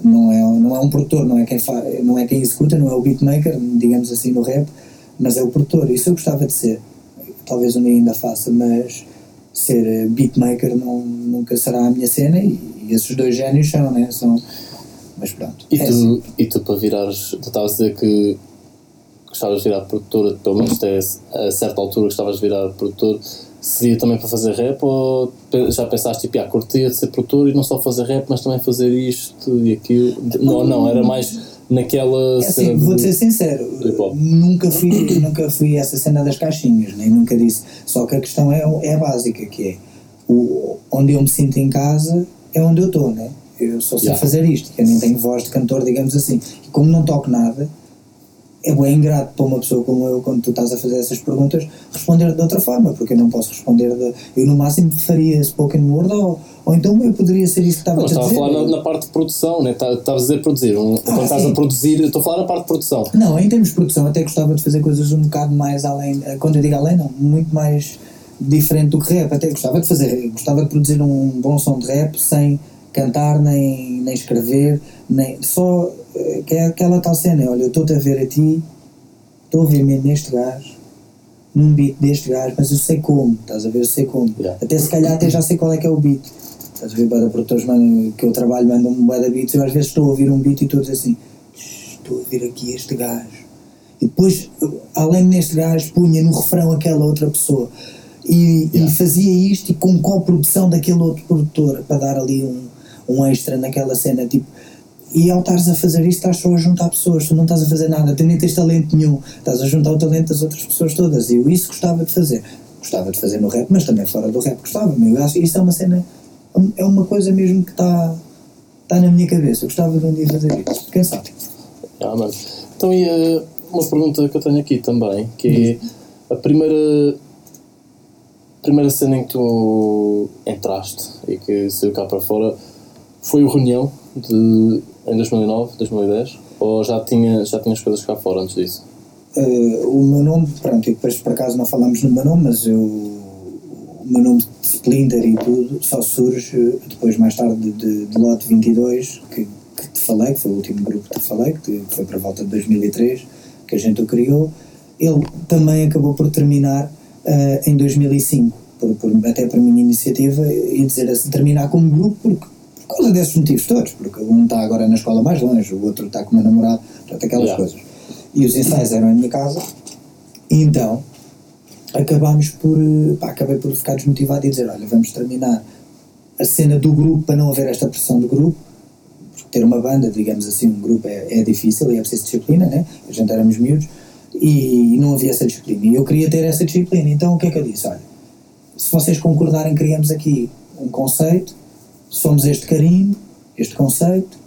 não é, não é um produtor, não é, quem fa, não é quem executa, não é o beatmaker, digamos assim, no rap, mas é o produtor, isso eu gostava de ser. Talvez um dia ainda faça, mas ser eh, beatmaker não, nunca será a minha cena e, e esses dois génios são, né? São, mas pronto. E, é tu, assim. e tu para virares, tu estavas a dizer que gostavas de virar produtora, pelo menos até a certa altura gostavas de virar produtor, seria também para fazer rap ou já pensaste tipo, ah, curtia de ser produtor e não só fazer rap, mas também fazer isto e aquilo? Não, não, era mais naquela é assim, vou ser sincero nunca fui nunca fui essa cena das caixinhas nem nunca disse. Só que a questão é, é básica que é o, onde eu me sinto em casa é onde eu estou né? Eu só sei yeah. fazer isto eu nem tenho voz de cantor digamos assim. E como não toco nada é bem ingrato para uma pessoa como eu, quando tu estás a fazer essas perguntas, responder de outra forma, porque eu não posso responder. De, eu, no máximo, faria spoken word ou, ou então eu poderia ser isso que estava a dizer. estava a falar na, na, parte de produção, né? Tá, estavas a dizer produzir. Um, ah, quando estás a produzir, estou a falar na parte de produção. Não, em termos de produção, até gostava de fazer coisas um bocado mais além. Eh, quando eu digo além, não, muito mais diferente do que rap. Até gostava de fazer, gostava de produzir um bom som de rap sem cantar, nem, nem escrever, nem só que é aquela tal cena, olha, eu estou-te a ver a ti, estou a ver mesmo neste gajo, num beat deste gajo, mas eu sei como, estás a ver, eu sei como. Yeah. Até se calhar até já sei qual é que é o beat. Estás a ver, para produtores mandam, que eu trabalho mandam-me um de beats, eu às vezes estou a ouvir um beat e estou a dizer assim, estou a ouvir aqui este gajo. E depois, além deste gajo, punha no refrão aquela outra pessoa. E, yeah. e fazia isto e com coprodução daquele outro produtor para dar ali um, um extra naquela cena, tipo e ao estares a fazer isso, estás só a juntar pessoas, tu não estás a fazer nada, tu nem tens talento nenhum, estás a juntar o talento das outras pessoas todas. E eu isso gostava de fazer. Gostava de fazer no rap, mas também fora do rap gostava. Eu acho isso é uma cena, é uma coisa mesmo que está está na minha cabeça. Eu gostava de um dia fazer isso. Quem sabe? Ah, mano. Então, e uh, uma pergunta que eu tenho aqui também, que é a primeira primeira cena em que tu entraste e que saiu cá para fora foi o Reunião de em 2009, 2010? Ou já, tinha, já tinhas coisas cá fora antes disso? Uh, o meu nome, pronto, e depois por acaso não falamos no meu nome, mas eu, o meu nome de Splinter e tudo só surge depois, mais tarde, de, de Lote 22, que, que te falei, que foi o último grupo que te falei, que foi para a volta de 2003, que a gente o criou. Ele também acabou por terminar uh, em 2005, por, por, até por minha iniciativa, e dizer assim, terminar como grupo, porque, por causa desses motivos todos, porque um está agora na escola mais longe, o outro está com o meu namorado, portanto, aquelas yeah. coisas. E os ensaios eram em minha casa, e então acabámos por, pá, acabei por ficar desmotivado e dizer, olha, vamos terminar a cena do grupo para não haver esta pressão do grupo, porque ter uma banda, digamos assim, um grupo é, é difícil e é preciso disciplina, né? A gente éramos miúdos e não havia essa disciplina. E eu queria ter essa disciplina. Então o que é que eu disse? Olha, se vocês concordarem, criamos aqui um conceito, somos este carinho, este conceito,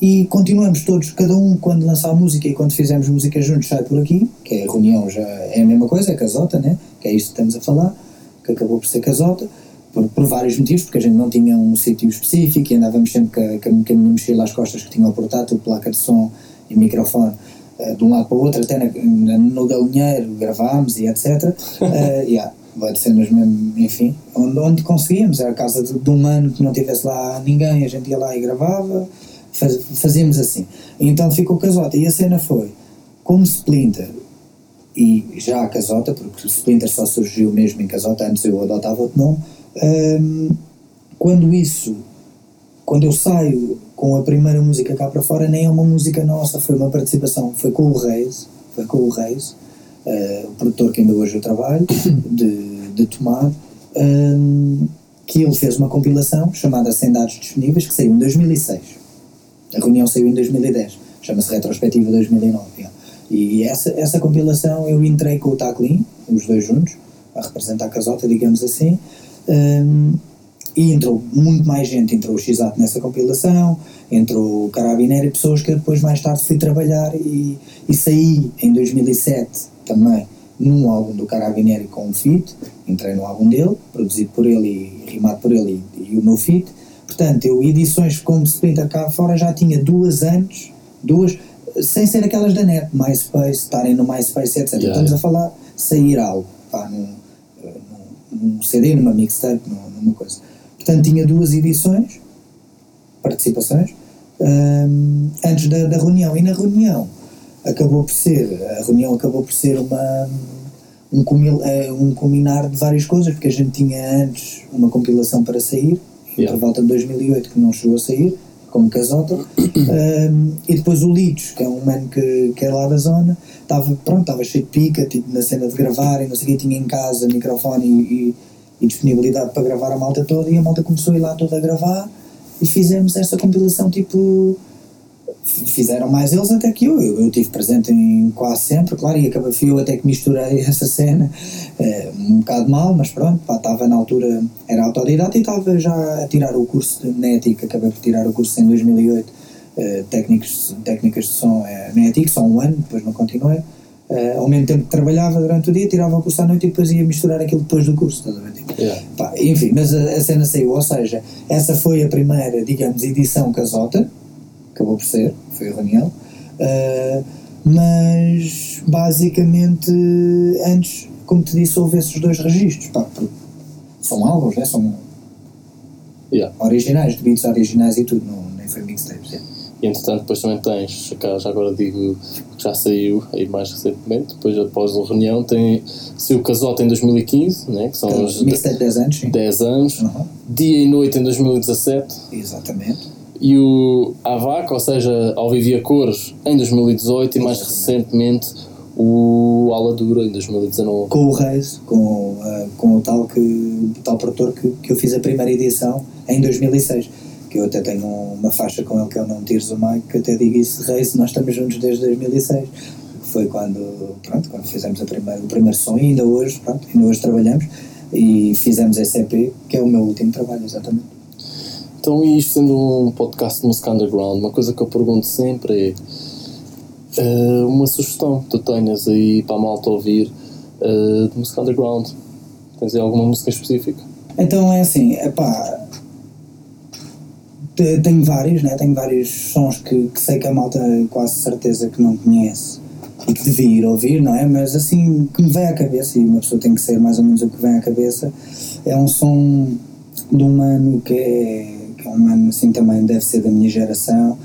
e continuamos todos, cada um quando lançar música e quando fizermos música juntos sai por aqui, que é a reunião já é a mesma coisa, é casota, né? que é isto que estamos a falar, que acabou por ser casota, por, por vários motivos, porque a gente não tinha um sítio específico e andávamos sempre com a, com a minha mochila às costas que tinha o portátil, placa de som e microfone uh, de um lado para o outro, até na, na, no galinheiro gravámos e etc. Uh, yeah, vai cenas mesmo, enfim, onde, onde conseguíamos, era a casa de, de um ano que não tivesse lá ninguém, a gente ia lá e gravava Faz, fazíamos assim. Então ficou casota. E a cena foi, como Splinter, e já a casota, porque Splinter só surgiu mesmo em casota, antes eu adotava outro nome, um, quando isso, quando eu saio com a primeira música cá para fora, nem é uma música nossa, foi uma participação, foi com o Reis, foi com o Reis, uh, o produtor que ainda hoje eu trabalho, de, de Tomar, um, que ele fez uma compilação chamada Sem Dados Disponíveis, que saiu em 2006 a reunião saiu em 2010, chama-se Retrospectiva 2009. Yeah. E essa, essa compilação eu entrei com o Taclin, os dois juntos, a representar a casota, digamos assim, um, e entrou muito mais gente, entrou o Xato nessa compilação, entrou o Carabinero e pessoas que depois mais tarde fui trabalhar e, e saí em 2007 também num álbum do Carabinero com um feat, entrei no álbum dele, produzido por ele e rimado por ele e, e o meu feat, Portanto, eu edições como Splinter cá fora já tinha duas antes, duas, sem ser aquelas da net, MySpace, estarem no MySpace, etc. Yeah, Estamos yeah. a falar sair algo, pá, num, num, num CD, numa mixtape, numa coisa. Portanto, tinha duas edições, participações, um, antes da, da reunião. E na reunião acabou por ser, a reunião acabou por ser uma um, eh, um combinar de várias coisas, porque a gente tinha antes uma compilação para sair, yeah. por volta de 2008, que não chegou a sair, como Casota, um, e depois o Litos, que é um mano que, que é lá da zona, estava pronto, estava cheio de pica, tipo, na cena de gravar e não sei o que, tinha em casa microfone e, e, e, disponibilidade para gravar a malta toda, e a malta começou a ir lá toda a gravar, e fizemos esta compilação tipo fizeram mais eles até que eu. Eu, eu tive presente em quase sempre, claro, e acabei fui eu até que misturei essa cena é, um bocado mal, mas pronto, estava na altura, era autodidata e estava já a tirar o curso de NETIC, acabei por tirar o curso em 2008, é, técnicos, técnicas de som é, NETIC, só um ano, depois não continuei. Uh, ao mesmo tempo que trabalhava durante o dia, tirava o curso à noite e depois ia misturar aquilo depois do curso, estás a ver? Yeah. Pá, enfim, mas a, a, cena saiu, ou seja, essa foi a primeira, digamos, edição casota, acabou por ser, foi a reunião. Uh, mas basicamente antes, como te disse, houve esses dois registros. Pá, são álbuns, né? são yeah. originais, de beats originais e tudo, não, nem foi mixtapes. Yeah. E entretanto, depois também tens, já agora digo que já saiu aí mais recentemente, depois após a reunião, tem saiu o Casota em 2015, né, que são então, os 10 anos. Sim. 10 anos. Uhum. Dia e Noite em 2017. Exatamente e o AVAC, ou seja, ao Vivia Cores, em 2018 e mais recentemente o Aladura em 2019. Com o Reis, com, uh, com o tal, que, o tal produtor que, que eu fiz a primeira edição em 2006. Que eu até tenho uma faixa com ele que eu não tires o Mike, que até digo isso, Reis, nós estamos juntos desde 2006. Foi quando, pronto, quando fizemos a primeira, o primeiro som, ainda hoje, pronto, ainda hoje trabalhamos, e fizemos esse EP, que é o meu último trabalho, exatamente. Então, isto sendo um podcast de música underground, uma coisa que eu pergunto sempre é uh, uma sugestão que tu tenhas aí para a malta ouvir uh, de música underground. Tens aí alguma música específica? Então é assim, epá, tenho vários, né? tenho vários sons que, que sei que a malta quase certeza que não conhece e que devia ir ouvir, não é? Mas assim, que me vem à cabeça, e uma pessoa tem que ser mais ou menos o que vem à cabeça, é um som de um é que é um mano assim também deve ser da minha geração,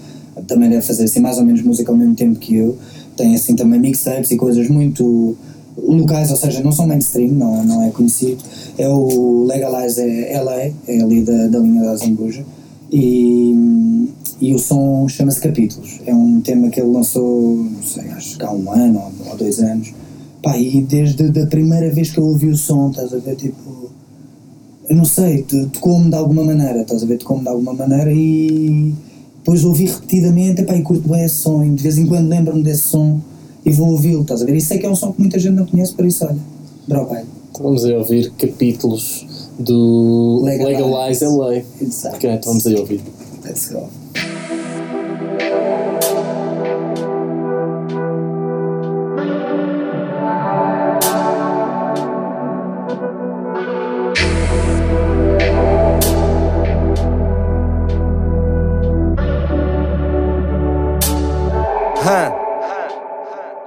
também deve fazer assim mais ou menos música ao mesmo tempo que eu, tem assim também mixtapes e coisas muito locais, ou seja, não são mainstream, não, não é conhecido. É o Legalize é LA, é ali da, da linha da Zambuja. E, e o som chama-se Capítulos. É um tema que ele lançou, não sei, acho que há um ano ou, ou dois anos. Pá, e desde a primeira vez que eu ouvi o som, estás a ver, tipo. Eu não sei, tocou-me de alguma maneira, estás a ver, tocou-me de alguma maneira e depois ouvi repetidamente, epá, e curto bem esse som, e de vez em quando lembro-me desse som e vou ouvi-lo, estás a ver? E sei que é um som que muita gente não conhece, por isso, olha. Então vamos aí ouvir capítulos do Legalize. Legalize LA. Exato. Então vamos aí ouvir. Let's go.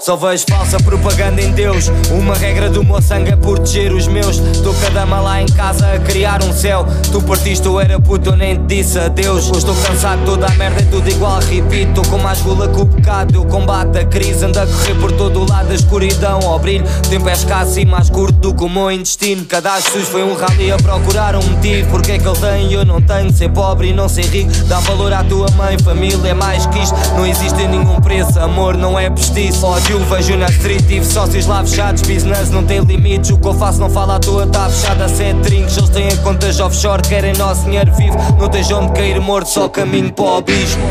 Só vejo falsa propaganda em Deus. Uma regra do meu sangue é proteger os meus. Estou cada dama lá em casa a criar um céu. Tu partiste, eu era puto, eu nem te disse adeus. Estou cansado, toda a merda é tudo igual. Repito, com mais gula que o pecado. Eu combato a crise, ando a correr por todo o lado da escuridão. Ao brilho, tempo é escasso e mais curto do que o meu intestino. Cada Jesus foi um rally a procurar um motivo. Porque é que ele tem e eu não tenho? Ser pobre e não ser rico. Dá valor à tua mãe, família é mais que isto. Não existe nenhum preço, amor não é. Ódio vejo na street, tive sócios lá fechados. Business não tem limites, o que eu faço não fala à toa, tá fechada. Sete trincos, eles têm contas offshore, querem nosso dinheiro vivo. Não onde cair morto, só caminho para o abismo.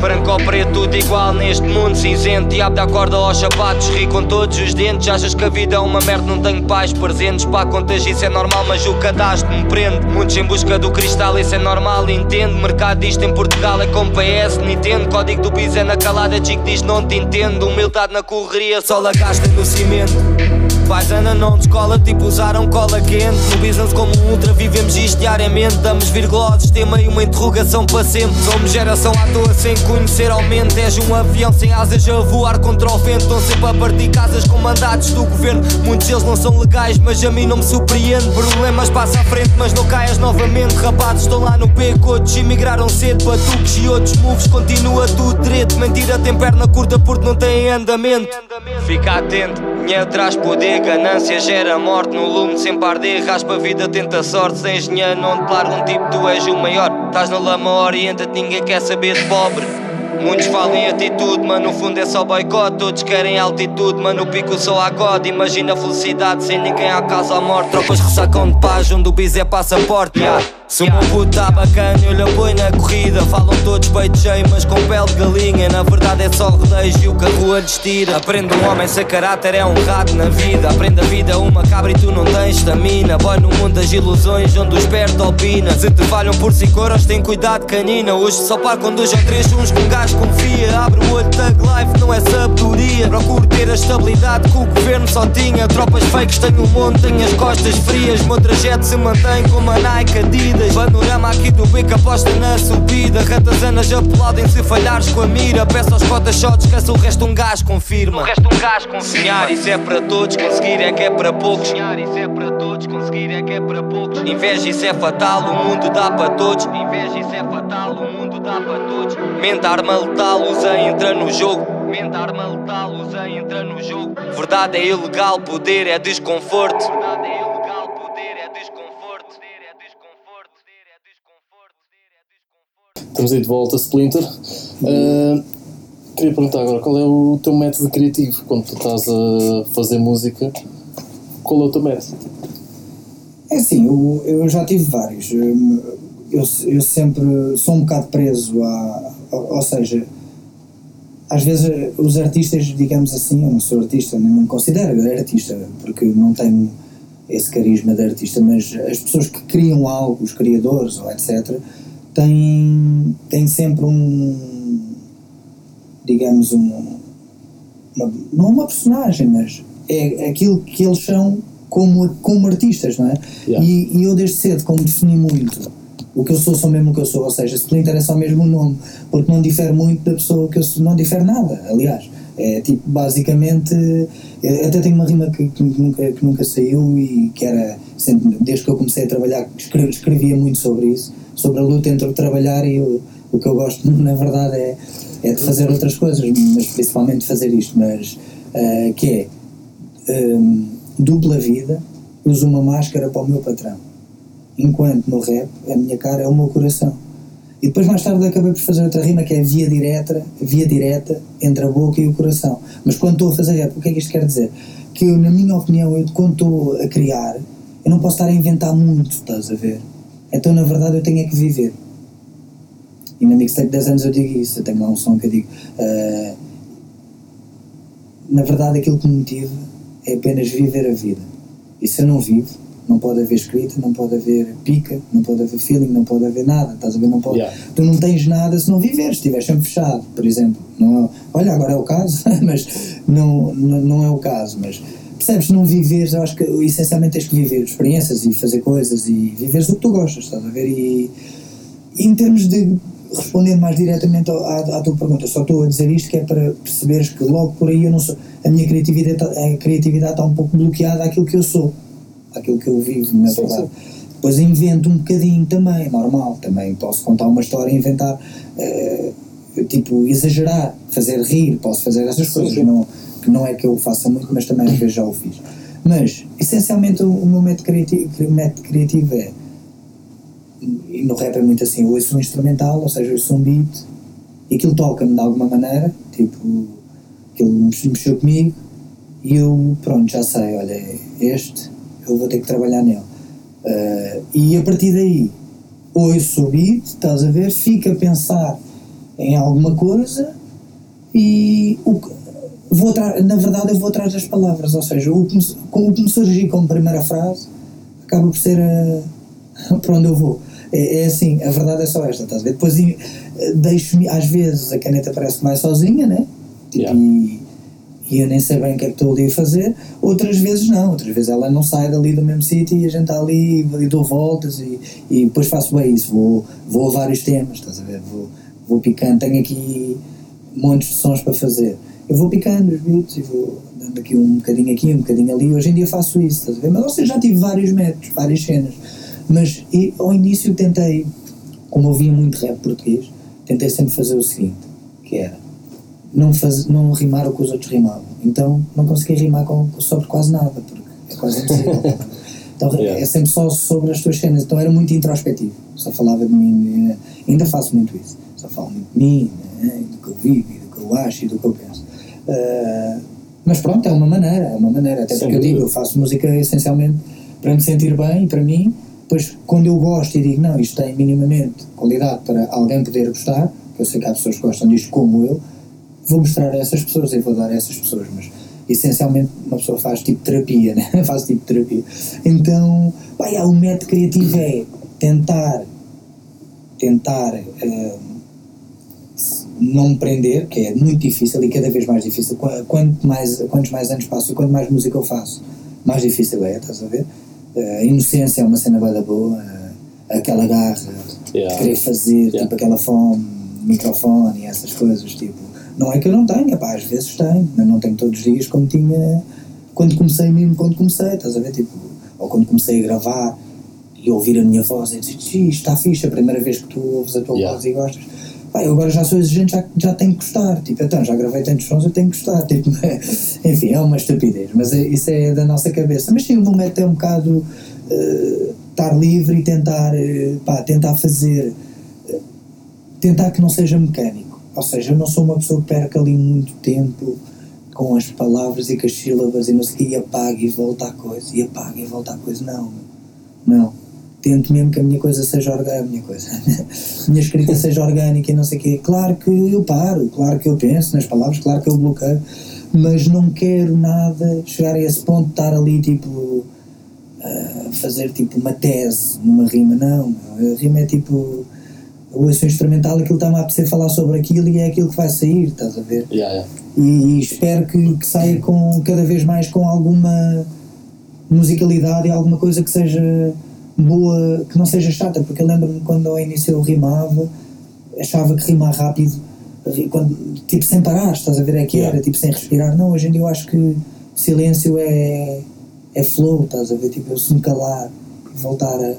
Branco ou preto, tudo igual neste mundo cinzento. Diabo da corda aos sapatos, ri com todos os dentes. Achas que a vida é uma merda, não tenho pais presentes. Pá, contas isso é normal, mas o cadastro me prende. Muitos em busca do cristal, isso é normal, entendo. Mercado disto em Portugal é com PS, Nintendo. Código do bis é na calada, Chico diz não te entendo. Humildade na correria, só la gasta no cimento. Pais andam de escola, tipo usaram cola quente. No business como um ultra, vivemos isto diariamente. Damos vírgula ao sistema e uma interrogação para sempre. Somos geração à toa sem conhecer aumento. És um avião sem asas a voar contra o vento. Estão sempre a partir casas com mandatos do governo. Muitos deles não são legais, mas a mim não me surpreende. Problemas passa à frente, mas não caias novamente. Rapazes estão lá no beco, outros imigraram cedo. Batuques e outros moves, continua tudo direito. Mentira tem perna curta porque não tem andamento. Fica atento. Dinheiro traz poder, ganância gera morte No lume sempre arder, raspa a vida, tenta sorte. Sem dinheiro não te larga um tipo, tu és o maior. Estás na lama, orienta-te, ninguém quer saber de pobre. Muitos falam em atitude, mas no fundo é só boicote. Todos querem altitude, mas no pico só há God. Imagina a felicidade sem ninguém à casa à morte. Tropas ressacam de paz, onde o bis é passaporte. Yeah. Se o meu puto tá bacana, eu lhe apoio na corrida. Falam todos peito cheio, mas com pele de galinha. Na verdade é só rodeios e o carro a destira Aprende um homem sem caráter, é um rato na vida. Aprende a vida uma cabra e tu não tens estamina Boy no mundo das ilusões, onde o esperto opina. Se te falham por 5 euros, tem cuidado canina. Hoje só par com dois ou três, uns com gajo confia. Abre o olho, tag life, não é sabedoria. Procuro ter a estabilidade que o governo só tinha. Tropas fakes, tenho um monte, tenho as costas frias. Meu trajeto se mantém como a Nike Adidas Panorama aqui do beco aposta na subida. Ratazanas aplaudem se falhares com a mira. Peço aos cotas shots, esquece o resto um gajo confirma. O resto um gajo confirma. Sonhar isso é para todos, conseguir é que é para poucos. Sonhar isso é para todos, conseguir é que é para poucos. Inveja isso é fatal, o mundo dá para todos. Inveja isso é fatal, o mundo dá para todos. Mente arma letal, usa entra no jogo. Mente arma letal, usa entra no jogo. Verdade é ilegal, poder é desconforto Verdade é ilegal, poder é desconforto Estamos aí de volta, Splinter. Uh, queria perguntar agora qual é o teu método criativo quando tu estás a fazer música? Qual é o teu método? É assim, eu, eu já tive vários. Eu, eu sempre sou um bocado preso a. Ou seja, às vezes os artistas, digamos assim, eu não sou artista, nem me considero artista, porque não tenho esse carisma de artista, mas as pessoas que criam algo, os criadores ou etc., têm, têm sempre um, digamos, um, uma, não uma personagem, mas é aquilo que eles são como, como artistas, não é? Yeah. E, e eu desde cedo, como defini muito, o que eu sou sou mesmo o que eu sou, ou seja, Splinter é só mesmo o nome, porque não difere muito da pessoa que eu sou, não difere nada, aliás. É tipo, basicamente, eu até tenho uma rima que, que nunca, que nunca saiu e que era sempre, desde que eu comecei a trabalhar, escre- escrevia muito sobre isso, sobre a luta entre o trabalhar e o, o que eu gosto, na verdade, é, é de fazer outras coisas, mas principalmente fazer isto, mas eh, que é hum, dupla vida, uso uma máscara para o meu patrão. Enquanto no rap, a minha cara é o meu coração. E depois mais tarde acabei por fazer outra rima que é via direta, via direta entre a boca e o coração. Mas quando estou a fazer rap, o que é que isto quer dizer? Que eu, na minha opinião, eu, quando estou a criar, eu não posso estar a inventar muito, estás a ver? Então na verdade eu tenho é que viver. E na mixtape de 10 anos eu digo isso, eu tenho lá um som que eu digo. Uh, na verdade aquilo que me motiva é apenas viver a vida. E se eu não vivo, não pode haver escrita, não pode haver pica, não pode haver feeling, não pode haver nada, estás a ver? Não pode, Yeah. Tu não tens nada se não viveres, se estiveres sempre fechado, por exemplo. Não, olha, agora é o caso, mas não, não, não é o caso. Mas percebes, não viveres, eu acho que essencialmente tens que viver experiências e fazer coisas e viveres o que tu gostas, estás a ver? E, em termos de respondendo mais diretamente à, à tua pergunta, só estou a dizer isto que é para perceberes que logo por aí eu não sou, a minha criatividade, a criatividade está um pouco bloqueada àquilo que eu sou, àquilo que eu vivo, na Sim, verdade. Depois invento um bocadinho também, normal, também posso contar uma história, inventar, eh, tipo, exagerar, fazer rir, posso fazer essas coisas, sim. Não, não é que eu faça muito, mas também às vezes já o fiz. Mas, essencialmente, o, o meu método criativo, método criativo é e no rap é muito assim, eu ouço um instrumental, ou seja, ouço um beat e aquilo toca-me de alguma maneira, tipo, aquilo mex- mexeu comigo e eu, pronto, já sei, olha, este eu vou ter que trabalhar nele. Ah, e a partir daí, ouço o beat, estás a ver, fico a pensar em alguma coisa e o vou na verdade eu vou atrás das palavras, ou seja, o que me, o que me surgir como primeira frase acaba por ser a, para onde eu vou. É, é assim, a verdade é só esta, estás a ver? Depois eh, deixo-me, às vezes a caneta parece mais sozinha, né? Tipo, Yeah. E, e eu nem sei bem o que é que estou ali a fazer, outras vezes não, outras vezes ela não sai dali do mesmo sítio e a gente está ali e dou voltas e, e depois faço bem isso, vou, vou a vários temas, estás a ver? Vou, vou picando, tenho aqui montes de sons para fazer. Eu vou picando os beats e vou dando aqui um bocadinho aqui, um bocadinho ali. Hoje em dia faço isso, estás a ver? Mas ou seja, já tive vários métodos, várias cenas. Mas e, ao início tentei, como ouvia muito rap português, tentei sempre fazer o seguinte, que era não, faz, não rimar o que os outros rimavam. Então não conseguia rimar com, sobre quase nada, porque é quase impossível. Então Yeah. é sempre só sobre as tuas cenas. Então era muito introspectivo. Só falava de mim. eh, Ainda faço muito isso. Só falo muito de mim, né, do que eu vivo, e do que eu acho e do que eu penso. Ah, mas pronto, é uma maneira, é uma maneira. Até Sem porque eu digo, eu faço música essencialmente para me sentir bem e para mim. Depois, quando eu gosto e digo, não, isto tem minimamente qualidade para alguém poder gostar, que eu sei que há pessoas que gostam disto como eu, vou mostrar a essas pessoas e vou dar a essas pessoas, mas essencialmente uma pessoa faz tipo terapia, né? faz tipo terapia. Então, pá, o método criativo é tentar, tentar eh, não me prender, que é muito difícil e cada vez mais difícil. Qu- Quanto mais, quantos mais anos passo, quanto mais música eu faço, mais difícil é, estás a ver? Eh, a inocência é uma cena bem da boa, eh, aquela garra Yeah. de querer fazer, Yeah. tipo aquela fome, microfone e essas coisas, tipo, não é que eu não tenha, pá, às vezes tenho, mas não tenho todos os dias como tinha quando comecei mesmo, quando comecei, estás a ver, tipo, ou quando comecei a gravar e ouvir a minha voz e dizer, "Xiii, isto está fixe, a primeira vez que tu ouves a tua Yeah. voz e gostas, pá, eu agora já sou exigente, já, já tenho que gostar, tipo, então, já gravei tantos sons, eu tenho que gostar, tipo, enfim, é uma estupidez, mas é- isso é da nossa cabeça, mas sim, o método é um bocado eh, estar livre e tentar, eh, pá, tentar fazer tentar que não seja mecânico. Ou seja, eu não sou uma pessoa que perca ali muito tempo com as palavras e com as sílabas e não sei e apaga e volta à coisa, e apaga e volta à coisa. Não, não. Tento mesmo que a minha coisa seja orgânica, a minha coisa, a minha escrita seja orgânica e não sei o quê. Claro que eu paro, claro que eu penso nas palavras, claro que eu bloqueio, mas não quero nada chegar a esse ponto de estar ali tipo a fazer tipo uma tese numa rima, não. A rima é tipo eu ouço um instrumental, aquilo está-me a apetecer falar sobre aquilo e é aquilo que vai sair, estás a ver? Yeah, yeah. E, e espero que, que saia com cada vez mais com alguma musicalidade e alguma coisa que seja boa, que não seja chata, porque eu lembro-me quando ao início eu rimava, achava que rimar rápido, quando, tipo sem parar, estás a ver? É que era, tipo sem respirar. Não, hoje em dia eu acho que silêncio é, é flow, estás a ver? Tipo, eu se me calar e voltar a,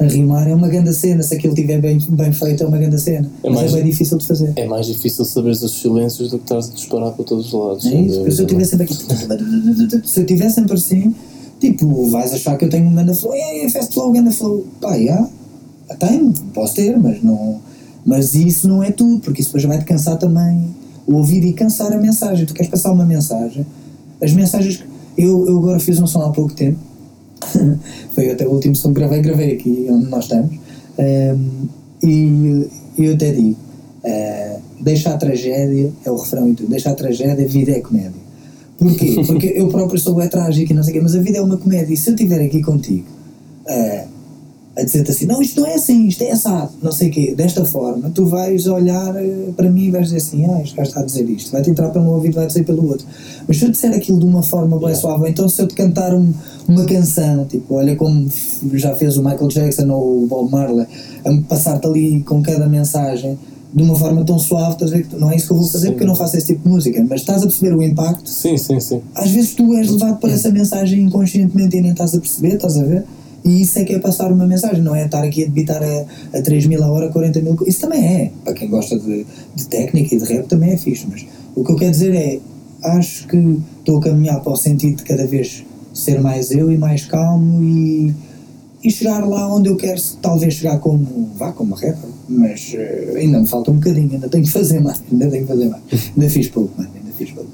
a rimar é uma grande cena. Se aquilo estiver bem, bem feito, é uma grande cena. É Mas mais- é bem difícil de fazer. É mais difícil saberes os silêncios do que estás a disparar para todos os lados. É isso, se eu estiver sempre aqui, se eu estiver sempre assim, tipo, vais achar que eu tenho um grande flow, é, é fast flow, grande flow. Pá, já, tenho, posso ter, mas não. Mas isso não é tudo, porque isso depois vai-te cansar também o ouvido e cansar a mensagem. Tu queres passar uma mensagem, as mensagens. Eu, eu agora fiz um som há pouco tempo, foi até o último som que gravei, gravei aqui onde nós estamos, ehm, e eu até digo: eh, deixa a tragédia, é o refrão e tudo, deixa a tragédia, vida é comédia. Porquê? Porque eu próprio sou é trágico e não sei o quê, mas a vida é uma comédia, e se eu estiver aqui contigo. eh, a dizer-te assim, não, isto não é assim, isto é assado, não sei o quê, desta forma, tu vais olhar eh, para mim e vais dizer assim, ah, este gajo está a dizer isto, vai-te entrar pelo ouvido, vai dizer pelo outro. Mas se eu disser aquilo de uma forma bem suave, ou então se eu te cantar um- uma canção, tipo, olha como já fez o Michael Jackson ou o Bob Marley, a passar-te ali com cada mensagem de uma forma tão suave, estás a ver que não é isso que eu vou fazer Sim. porque eu não faço esse tipo de música, mas estás a perceber o impacto Sim, sim, sim. às vezes tu és levado para essa mensagem inconscientemente e nem estás a perceber, estás a ver? E isso é que é passar uma mensagem, não é estar aqui a debitar a, a 3 mil a hora, 40 mil. Isso também é, para quem gosta de, de técnica e de rap também é fixe, mas o que eu quero dizer é, acho que estou a caminhar para o sentido de cada vez ser mais eu e mais calmo e, e chegar lá onde eu quero, talvez chegar como, vá, como rapper, mas eh, ainda me falta um bocadinho, ainda tenho que fazer mais, ainda tenho que fazer mais. Ainda fiz pouco, mano, ainda fiz pouco.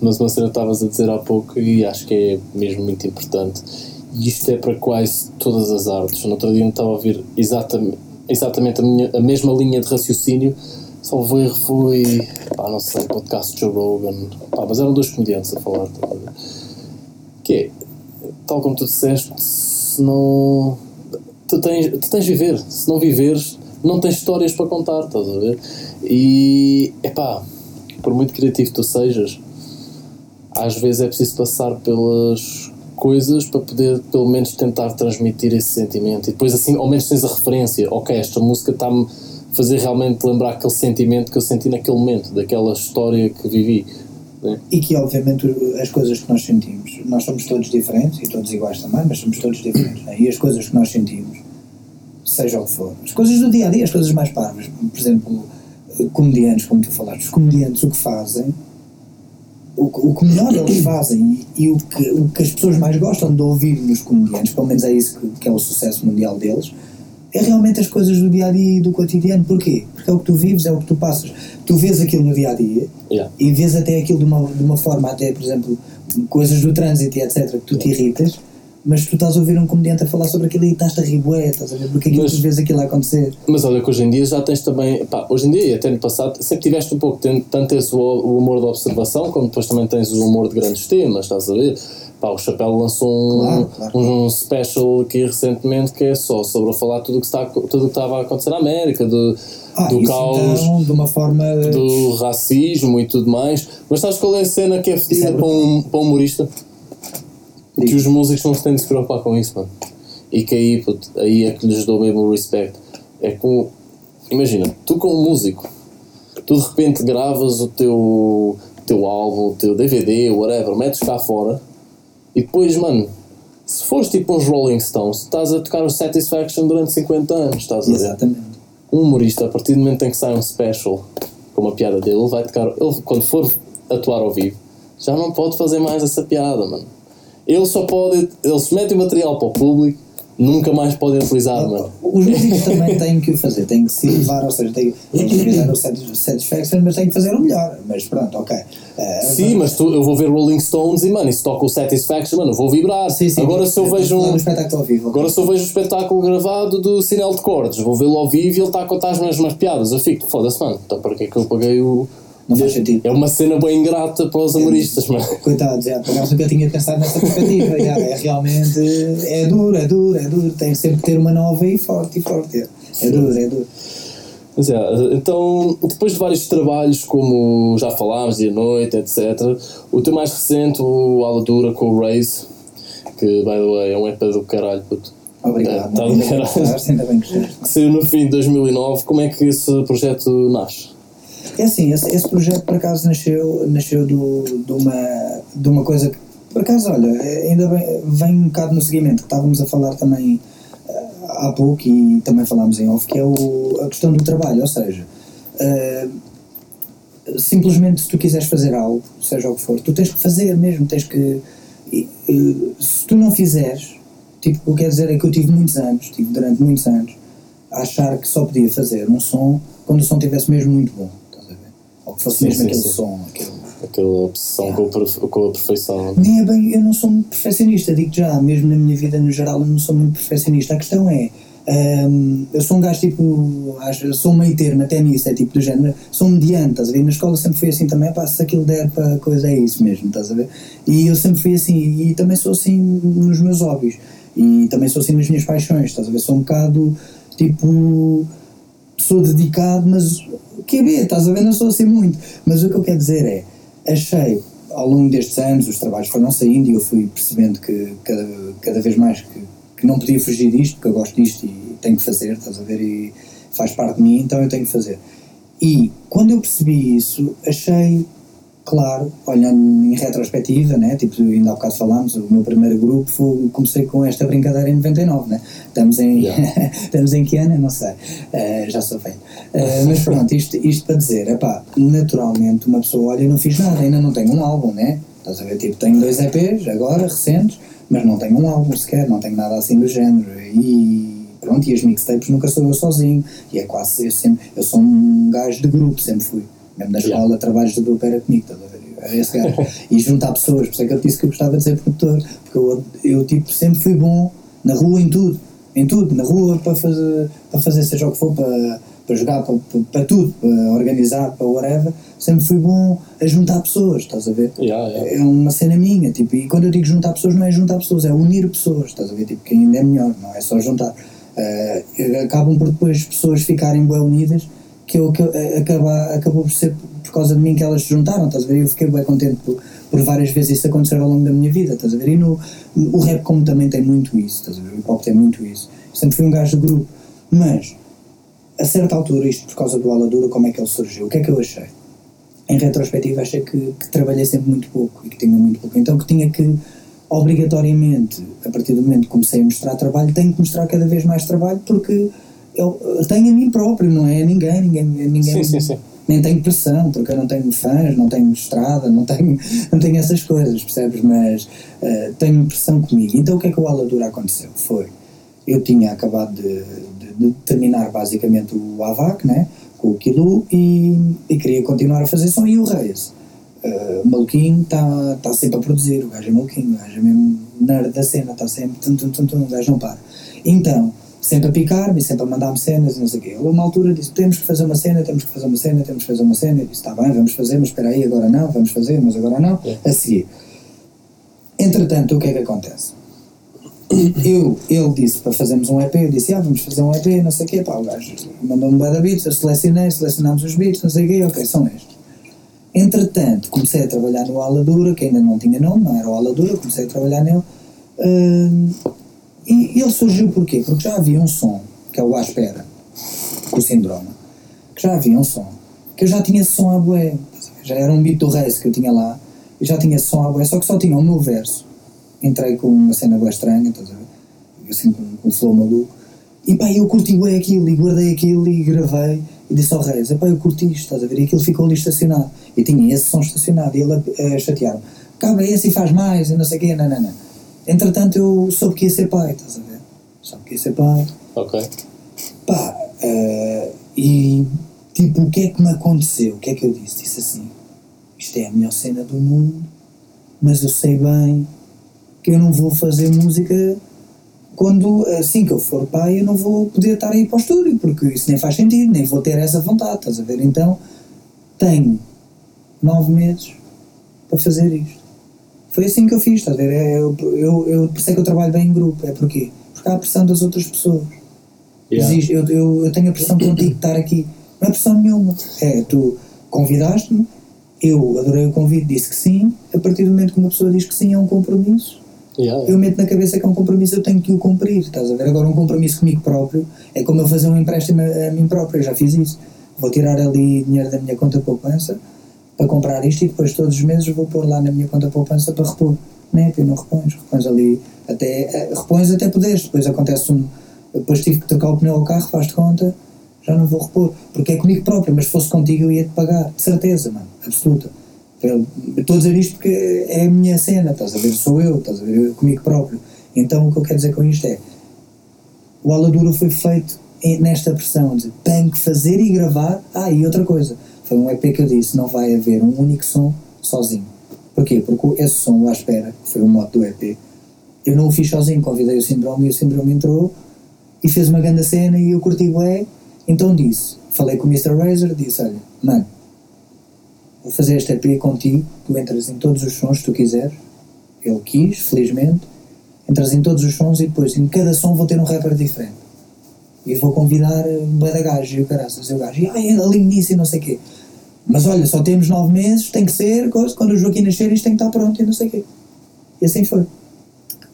Mas uma cena estavas a dizer há pouco e acho que é mesmo muito importante, e isto é para quase todas as artes. No outro dia estava a ouvir exatamente, exatamente a, minha, a mesma linha de raciocínio, salvo erro foi, pá, não sei, podcast Joe Rogan, pá, mas eram dois comediantes a falar, tá que é, tal como tu disseste, se não. Tu tens, tu tens de viver, se não viveres, não tens histórias para contar, estás a ver? E, epá, por muito criativo tu sejas, às vezes é preciso passar pelas coisas para poder pelo menos tentar transmitir esse sentimento e depois assim ao menos tens a referência ok, esta música está-me a fazer realmente lembrar aquele sentimento que eu senti naquele momento daquela história que vivi E que, obviamente, as coisas que nós sentimos, nós somos todos diferentes e todos iguais também, mas somos todos diferentes. Né? E as coisas que nós sentimos, seja o que for, as coisas do dia a dia, as coisas mais parvas, por exemplo, comediantes, como tu falaste, os comediantes o que fazem, o, o que melhor eles fazem e, e o, que, o que as pessoas mais gostam de ouvir nos comediantes, pelo menos é isso que, que é o sucesso mundial deles, é realmente as coisas do dia a dia e do cotidiano. Porquê? Porque é o que tu vives, é o que tu passas. Tu vês aquilo no dia a dia Yeah. e vês até aquilo de uma, de uma forma, até por exemplo, coisas do trânsito e etc., que tu te irritas, mas tu estás a ouvir um comediante a falar sobre aquilo e estás-te a rir, bué, estás a ver? Porque aquilo Mas- tu vês aquilo a acontecer. Mas olha que hoje em dia já tens também, pá, hoje em dia e até no passado, sempre tiveste um pouco, tanto esse o, o humor de observação, como depois também tens o humor de grandes temas, estás a ver? Pá, o Chapéu lançou um, Claro, claro. um special aqui recentemente que é só sobre falar tudo o que, está, tudo o que estava a acontecer na América, do, Ah, do caos, então, de uma forma. do racismo e tudo mais. Mas sabes qual é a cena que é fedida é para, um, para um humorista? Que Diz. os músicos não se têm de se preocupar com isso, mano. E que aí, puto, aí é que lhes dou mesmo o respeito. É com. Imagina, tu como músico, tu de repente gravas o teu, teu álbum, o teu DVD, whatever, metes cá fora e depois, mano, se fores tipo uns Rolling Stones, estás a tocar o Satisfaction durante 50 anos, estás a ver? Exatamente. um humorista, a partir do momento em que sai um special com uma piada dele, ele vai tocar. Ele, quando for atuar ao vivo, já não pode fazer mais essa piada, mano. Ele só pode. Ele se mete o material para o público, nunca mais podem utilizar, mano. Os músicos também têm que o fazer, têm que se elevar, ou seja, têm, que dar o satis- satisfaction, mas têm que fazer o melhor. Mas pronto, ok. Eh, Sim, mas tu, eu vou ver Rolling Stones e, mano, se toca o Satisfaction, mano, eu vou vibrar. sim, sim, agora se eu vejo um. espetáculo vivo. Agora se eu vejo um espetáculo gravado do Sinal de Cordes, vou vê-lo ao vivo e ele está a contar as mesmas piadas. Eu fico, foda-se, mano, então para que é que eu paguei o. Não faz sentido. É uma cena bem ingrata para os humoristas, mano. Coitados, acaso nunca tinha pensado nessa perspectiva. já, é realmente. É duro, é duro, é duro. Tem sempre que ter uma nova e forte, e forte. É, é duro, é duro. Mas é, então, depois de vários trabalhos, como já falámos, dia e noite, etc., o teu mais recente, o Ala Dura com o Raze, que, by the way, é um EP do caralho, puto. Obrigado. Tá do caralho. que saiu no fim de 2009, como é que esse projeto nasce? É assim, esse, esse projeto por acaso nasceu, nasceu do, de, uma, de uma coisa que, por acaso, olha, ainda bem, vem um bocado no seguimento, que estávamos a falar também há pouco e também falámos em off, que é o, a questão do trabalho, ou seja, uh, simplesmente se tu quiseres fazer algo, seja o que for, tu tens que fazer mesmo, tens que. Uh, se tu não fizeres, tipo, o que quer dizer é que eu tive muitos anos, tive durante muitos anos, a achar que só podia fazer um som quando o som estivesse mesmo muito bom, estás a ver? Ou que fosse Sim, mesmo sim, aquele sim. som, aquele Aquela obsessão com, a com a perfeição. nem é bem, eu não sou muito perfeccionista, digo já, mesmo na minha vida no geral eu não sou muito perfeccionista. A questão é, hum, eu sou um gajo tipo, acho, sou um meio termo até nisso, é tipo do género, sou mediante, estás a ver? Na escola sempre fui assim também, pá, se aquilo der para coisa é isso mesmo, estás a ver? E eu sempre fui assim, e também sou assim nos meus hobbies, e também sou assim nas minhas paixões, estás a ver? Sou um bocado tipo sou dedicado, mas que é estás a ver? Não sou assim muito. Mas o que eu quero dizer é, achei ao longo destes anos, os trabalhos foram saindo e eu fui percebendo que cada, cada vez mais que, que não podia fugir disto, porque eu gosto disto e tenho que fazer, estás a ver? E faz parte de mim, então eu tenho que fazer. E quando eu percebi isso, achei claro, olhando em retrospectiva, né? tipo, ainda há bocado falámos, o meu primeiro grupo foi, comecei com esta brincadeira em 99, né? estamos, em, Yeah. estamos em que ano? Não sei, Eh, já sou velho. Eh, mas pronto, isto, isto para dizer, epá, naturalmente uma pessoa olha, eu não fiz nada, ainda não tenho um álbum, né? estás a ver, tipo, tenho dois EPs agora, recentes, mas não tenho um álbum sequer, não tenho nada assim do género, e pronto, e as mixtapes nunca sou eu sozinho, e é quase, eu, sempre, eu sou um gajo de grupo, sempre fui. Mesmo na Yeah. escola, trabalhos de grupo era comigo, estás a ver? Era esse gajo. E juntar pessoas, por isso é que eu disse que eu gostava de ser produtor, porque eu, eu tipo, sempre fui bom na rua em tudo, em tudo, na rua para fazer, para fazer seja o que for, para, para jogar, para, para, tudo, para organizar, para whatever, sempre fui bom a juntar pessoas, estás a ver? Yeah, yeah. É uma cena minha, tipo, e quando eu digo juntar pessoas, não é juntar pessoas, é unir pessoas, estás a ver? Tipo, que ainda é melhor, não é só juntar. Eh, acabam por depois pessoas ficarem bem unidas, que eu, que eh, acaba, acabou por ser por causa de mim que elas se juntaram, estás a ver? Eu fiquei bem contente por, por várias vezes isso acontecer ao longo da minha vida, estás a ver? E no, o rap, como também tem muito isso, estás a ver? O hip hop tem muito isso. Sempre fui um gajo de grupo, mas a certa altura, isto por causa do Aladura, como é que ele surgiu? O que é que eu achei? em retrospectiva achei que, que trabalhei sempre muito pouco e que tinha muito pouco, então que tinha que obrigatoriamente, a partir do momento que comecei a mostrar trabalho, tenho que mostrar cada vez mais trabalho porque eu, eu tenho a mim próprio, não é ninguém, ninguém, ninguém Sim, sim, sim. nem tenho pressão, porque eu não tenho fãs, não tenho estrada, não tenho, não tenho essas coisas, percebes? Mas eh, tenho pressão comigo. Então o que é que o Aladura aconteceu? Foi, eu tinha acabado de, de- de terminar basicamente o AVAC, né? com o Kilo, e, e queria continuar a fazer som, e o Reis. Uh, maluquinho está tá sempre a produzir, o gajo é maluquinho, o gajo é mesmo nerd da cena, está sempre, tum, tum, tum, tum, o gajo não para. Então, sempre a picar-me, sempre a mandar-me cenas, e não sei o quê. Ele, uma altura, disse: temos que fazer uma cena, temos que fazer uma cena, temos que fazer uma cena. Eu disse: está bem, vamos fazer, mas espera aí, agora não, vamos fazer, mas agora não. A seguir. Entretanto, o que é que acontece? Eu, ele disse para fazermos um EP, eu disse, ah, vamos fazer um EP, não sei o quê, pá, o gajo mandou-me bué de beats, eu selecionei, selecionámos os beats, não sei o quê, ok, são estes. Entretanto, comecei a trabalhar no Aladura, que ainda não tinha nome, não era o Aladura, comecei a trabalhar nele, hum, e ele surgiu porquê? Porque já havia um som, que é o À Espera, com o Sindrome, que já havia um som, que eu já tinha som à ver? já era um beat do Reis que eu tinha lá, eu já tinha som à bué, só que só tinha o meu verso, entrei com uma cena bué estranha, estás a ver? Assim, com, com um flow maluco, e pá, eu curti bué aquilo, e guardei aquilo, e gravei, e disse ao Reis, pá, eu curti isto, estás a ver? E aquilo ficou ali estacionado, e tinha esse som estacionado, e ele a, a chatear-me, cabe esse e faz mais, e não sei o quê, não, não, não. Entretanto, eu soube que ia ser pai, estás a ver? Soube que ia ser pai, Ok. Pá, eh, e tipo, o que é que me aconteceu? O que é que eu disse? Disse assim: isto é a melhor cena do mundo, mas eu sei bem que eu não vou fazer música quando, assim que eu for pai, eu não vou poder estar aí para o estúdio, porque isso nem faz sentido, nem vou ter essa vontade, estás a ver? Então, tenho nove meses para fazer isto. Foi assim que eu fiz, estás a ver? É, Eu, eu, eu, é que eu trabalho bem em grupo, é porquê? Porque há a pressão das outras pessoas. Yeah. Existe, eu, eu, eu tenho a pressão contigo de estar aqui. Não é pressão nenhuma. É, tu convidaste-me, eu adorei o convite, disse que sim. A partir do momento que uma pessoa diz que sim, é um compromisso. Yeah, Eu meto na cabeça que é um compromisso, eu tenho que o cumprir. Estás a ver? Agora, um compromisso comigo próprio é como eu fazer um empréstimo a, a mim próprio. Eu já fiz isso. Vou tirar ali dinheiro da minha conta poupança para comprar isto e depois todos os meses vou pôr lá na minha conta poupança para repor. Né? Tu não repões, repões ali até, eh, repões até poderes. Depois acontece um, depois tive que trocar o pneu ao carro, faz de conta, já não vou repor. Porque é comigo próprio, mas se fosse contigo eu ia-te pagar, de certeza, mano, absoluta. Estou a dizer isto porque é a minha cena, estás a ver? Sou eu, estás a ver? Comigo próprio. Então o que eu quero dizer com isto é: o Aladura foi feito nesta pressão de tenho que fazer e gravar. Ah, e outra coisa, foi um EP que eu disse: não vai haver um único som sozinho. Porquê? Porque esse som à espera, que foi o mote do EP, eu não o fiz sozinho, convidei o Síndrome e o Síndrome entrou e fez uma grande cena e eu curti bué, então disse, falei com o Mr. Razor, disse, olha, mano, vou fazer este EP contigo, tu entras em todos os sons que tu quiseres, ele quis, felizmente, entras em todos os sons e depois em cada som vou ter um rapper diferente. E vou convidar um bué da gajo e o caraças, e o gajo, e ai, ali início e não sei o quê. Mas olha, só temos nove meses, tem que ser, quando o Joaquim nascer isto tem que estar pronto e não sei o quê. E assim foi.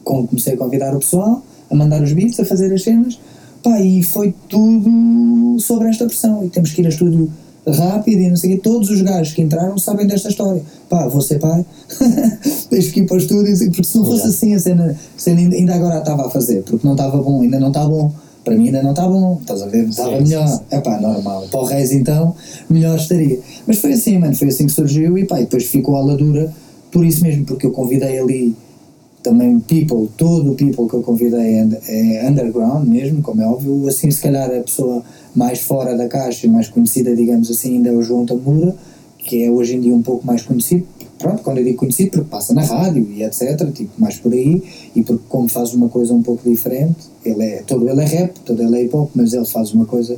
Com- comecei a convidar o pessoal, a mandar os beats, a fazer as cenas, pá, e foi tudo sobre esta pressão. E temos que ir a estúdio rápido e não sei o quê. Todos os gajos que entraram sabem desta história. Pá, vou ser pai, tens que ir para o estúdio, porque se não fosse assim a cena, a cena ainda- agora estava a fazer, porque não estava bom, ainda não está bom. Para mim ainda não está bom, estás a ver? Estava melhor. É pá, normal. Para o Reis então, melhor estaria. Mas foi assim, mano, foi assim que surgiu e pá, e depois ficou a ladura por isso mesmo, porque eu convidei ali também people, todo o people que eu convidei é, é underground mesmo, como é óbvio, assim se calhar a pessoa mais fora da caixa, mais conhecida, digamos assim, ainda é o João Tamura, que é hoje em dia um pouco mais conhecido, pronto, quando eu digo conhecido, porque passa na rádio e etc, tipo, mais por aí, e porque como faz uma coisa um pouco diferente, ele é, todo ele é rap, todo ele é hip hop, mas ele faz uma coisa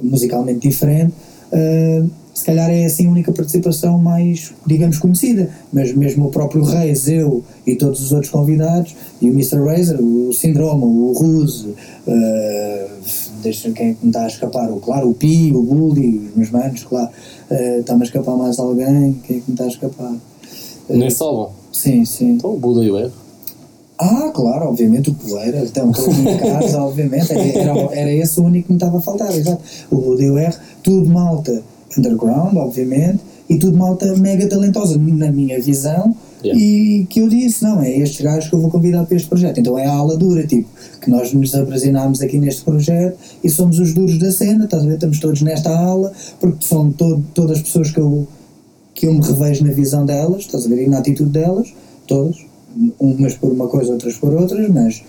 musicalmente diferente, ah, se calhar é assim a única participação mais, digamos, conhecida, mas mesmo o próprio Reis, eu e todos os outros convidados, e o Mr. Razor, o Síndrome, o Ruse, uh, deixa quem é me está a escapar, o, claro, o Pi, o Bully, os meus manos, claro, uh, está-me a escapar mais alguém, quem é que me está a escapar? Nesse álbum. sim, sim. Então o Buda e o R. Ah, claro, obviamente o Poeira, então todos em casa, obviamente, era, era esse o único que me estava a faltar, exato. O DUR, tudo malta underground, obviamente, e tudo malta mega talentosa, na minha visão, Yeah. e que eu disse, não, é estes gajos que eu vou convidar para este projeto. Então é a ala dura, tipo, que nós nos abrasinámos aqui neste projeto e somos os duros da cena, estás a ver? Estamos todos nesta ala, porque são to todas as pessoas que eu, que eu me revejo na visão delas, estás a ver? E na atitude delas, todas, umas por uma coisa, outras por outras, mas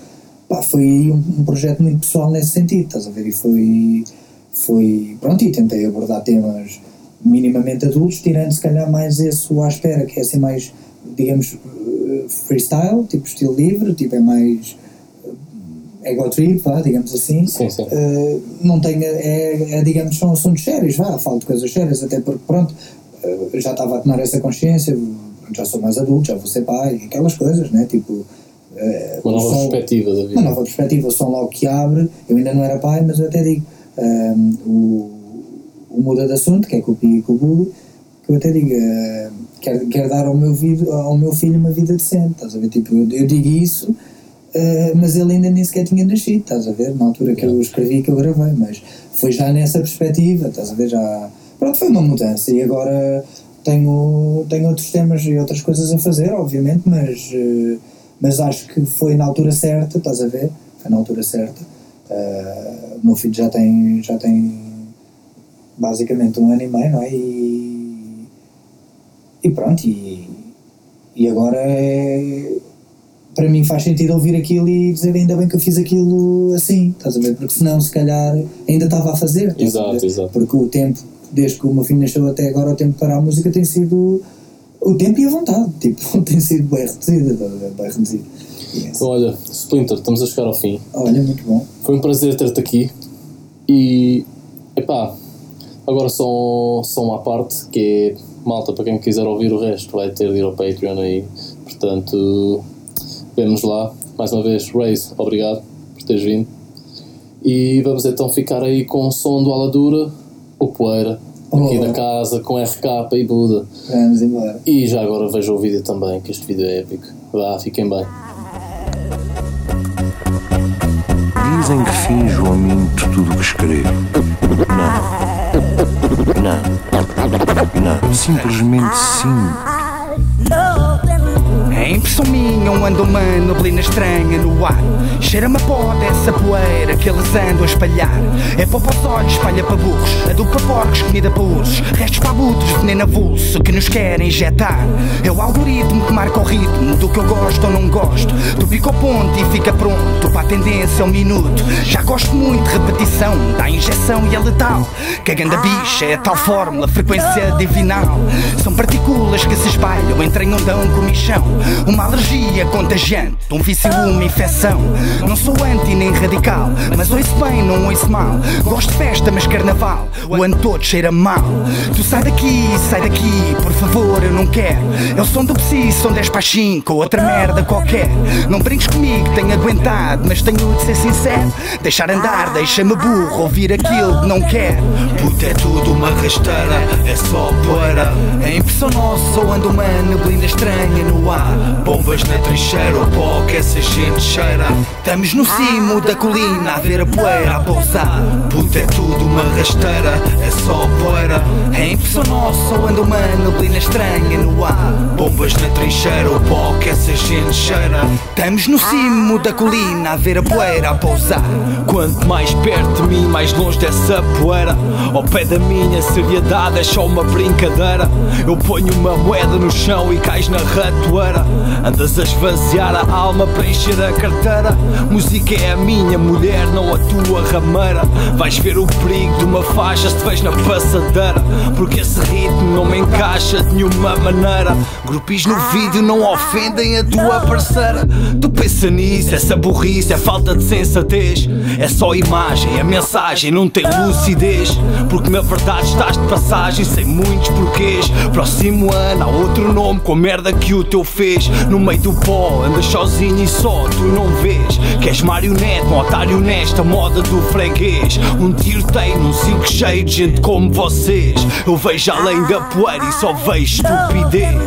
pá, foi um, um projeto muito pessoal nesse sentido, estás a ver? E foi, foi pronto, e tentei abordar temas minimamente adultos, tirando se calhar mais esse o à espera, que é assim mais, digamos, eh, freestyle, tipo estilo livre, tipo é mais eh, ego trip, vá, digamos assim. Sim, sim. Uh, não tenho, é, é, digamos, são assuntos sérios, vá, falo de coisas sérias, até porque, pronto, uh, já estava a tomar essa consciência, já sou mais adulto, já vou ser pai, aquelas coisas, né, tipo... uh, Uma nova som- perspectiva da vida. uma nova perspectiva, o som logo que abre, eu ainda não era pai, mas eu até digo, um, o, o muda de assunto, que é com o Pi e com o Bully, que eu até digo, uh, quero, quero dar ao meu, vida, ao meu filho uma vida decente, estás a ver, tipo, eu, eu digo isso, uh, mas ele ainda nem sequer tinha nascido, estás a ver, na altura que eu escrevi, que eu gravei, mas foi já nessa perspectiva, estás a ver, já, pronto, foi uma mudança, e agora tenho, tenho outros temas e outras coisas a fazer, obviamente, mas... uh, mas acho que foi na altura certa, estás a ver? Foi na altura certa. Uh, o meu filho já tem, já tem basicamente um ano e meio, não é? E, e pronto, e, e agora é, para mim faz sentido ouvir aquilo e dizer ainda bem que eu fiz aquilo assim, estás a ver? Porque senão se calhar ainda estava a fazer. a Exato, ver? exato. Porque o tempo, desde que o meu filho nasceu até agora, o tempo para a música tem sido o tempo e a vontade, tipo, tem sido bem reduzido, bem reduzido. Yes. Olha, Splinter, estamos a chegar ao fim. Olha, muito bom. Foi um prazer ter-te aqui. E, epá, agora só, só uma parte que é, malta, para quem quiser ouvir o resto, vai ter de ir ao Patreon aí. Portanto, vemos lá. Mais uma vez, Raze, obrigado por teres vindo. E vamos então ficar aí com o som do Aladura, o Poeira, aqui Oh. da casa, com RK e Buda. Vamos embora. E já agora vejam o vídeo também, que este vídeo é épico. Vá, fiquem bem. Dizem que finjo ou minto tudo o que escrevo. Não. Não. Não. Simplesmente sim. É impressão minha, um ando uma neblina estranha no ar. Cheira-me a pó dessa poeira que eles andam a espalhar. É pó para os olhos, espalha para burros. Adubo para porcos, comida para ursos. Restos para abutres, veneno avulso que nos querem injetar. É o algoritmo que marca o ritmo do que eu gosto ou não gosto. Tu pica o ponto e fica pronto para a tendência ao minuto. Já gosto muito de repetição, da injeção e é letal. Que a bicha é a tal fórmula, frequência divinal. São partículas que se espalham entre ondão com michão. Uma alergia contagiante, um vício, uma infecção. Não sou anti nem radical, mas ouço bem, não ouço mal. Gosto de festa, mas carnaval, o ano todo cheira mal. Tu sai daqui, sai daqui, por favor, eu não quero. É o som do psi, são 10 para 5, ou outra merda qualquer. Não brinques comigo, tenho aguentado, mas tenho de ser sincero. Deixar andar, deixa-me burro, ouvir aquilo que não quero. Puta, é tudo uma rasteira, é só poeira. É impressão nossa, ou ando uma neblina estranha no ar. Bombas na trincheira, o pó que essa gente cheira. Estamos no cimo da colina a ver a poeira a pousar. Puta, é tudo uma rasteira, é só poeira. É impressão nossa, ou ando uma neblina estranha no ar. Bombas na trincheira, o pó que essa gente cheira. Estamos no cimo da colina a ver a poeira a pousar. Quanto mais perto de mim, mais longe dessa poeira. Ao pé da minha seriedade é só uma brincadeira. Eu ponho uma moeda no chão e cais na ratoeira. Andas a esvaziar a alma para encher a carteira. Música é a minha mulher, não a tua rameira. Vais ver o perigo de uma faixa se te vejo na passadeira. Porque esse ritmo não me encaixa de nenhuma maneira. Grupis no vídeo não ofendem a tua parceira. Tu pensa nisso, essa burrice é falta de sensatez. É só imagem, a mensagem não tem lucidez. Porque na verdade estás de passagem sem muitos porquês. Próximo ano há outro nome com a merda que o teu fez. No meio do pó, andas sozinho e só tu não vês. Que és marionete, um otário nesta moda do freguês. Um tiroteio num cinco cheio de gente como vocês. Eu vejo além da poeira e só vejo estupidez.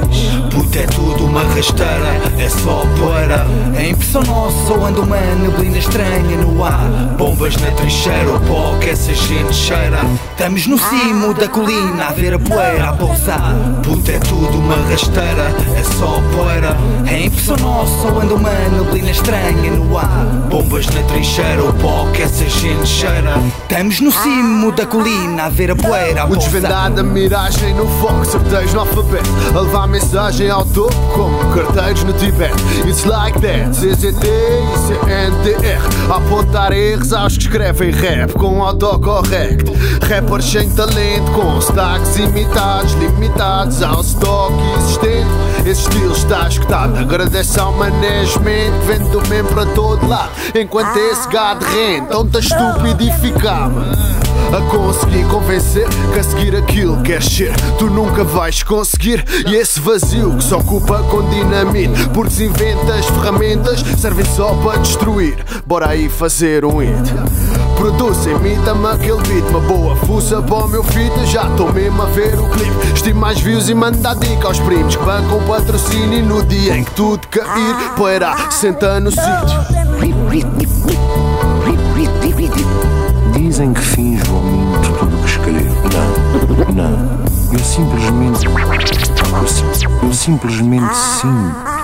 Puta, é tudo uma rasteira, é só poeira. É impressão nossa, ou ando uma neblina estranha no ar. Bombas na trincheira, o pó que essa gente cheira. Estamos no cimo da colina a ver a poeira a pousar. Puta, é tudo uma rasteira, é só poeira. É impressão nossa, ou ando uma neblina estranha no ar. Bombas na trincheira, o pó que essa gente cheira. Estamos no cimo da colina a ver a poeira a O desvendado, a miragem no foco, certeiros no alfabeto. A levar mensagem ao topo como carteiros no Tibete. It's like that, CZT e CNTR. A apontar erros aos que escrevem rap com autocorrect. Rappers sem talento, com sotaques imitados, limitados ao stock existente. Esse estilo está escutado. Agradece ao management que vende o mesmo para todo lado. Enquanto esse gado rende, tão tá estúpido e ficava a conseguir convencer que a seguir aquilo queres ser, tu nunca vais conseguir. E esse vazio que se ocupa com dinamite, porque se inventas ferramentas servem só para destruir. Bora aí fazer um hit. Produz, imita-me aquele beat, uma boa fuça para o meu fita. Já estou mesmo a ver o clipe. Estimo mais views e manda a dica aos primos que bancam patrocínio. E no dia em que tudo cair, poeira senta no sítio. Dizem que finjo ou minto tudo que escrevo. Não, não. Eu simplesmente. Eu, eu simplesmente sinto.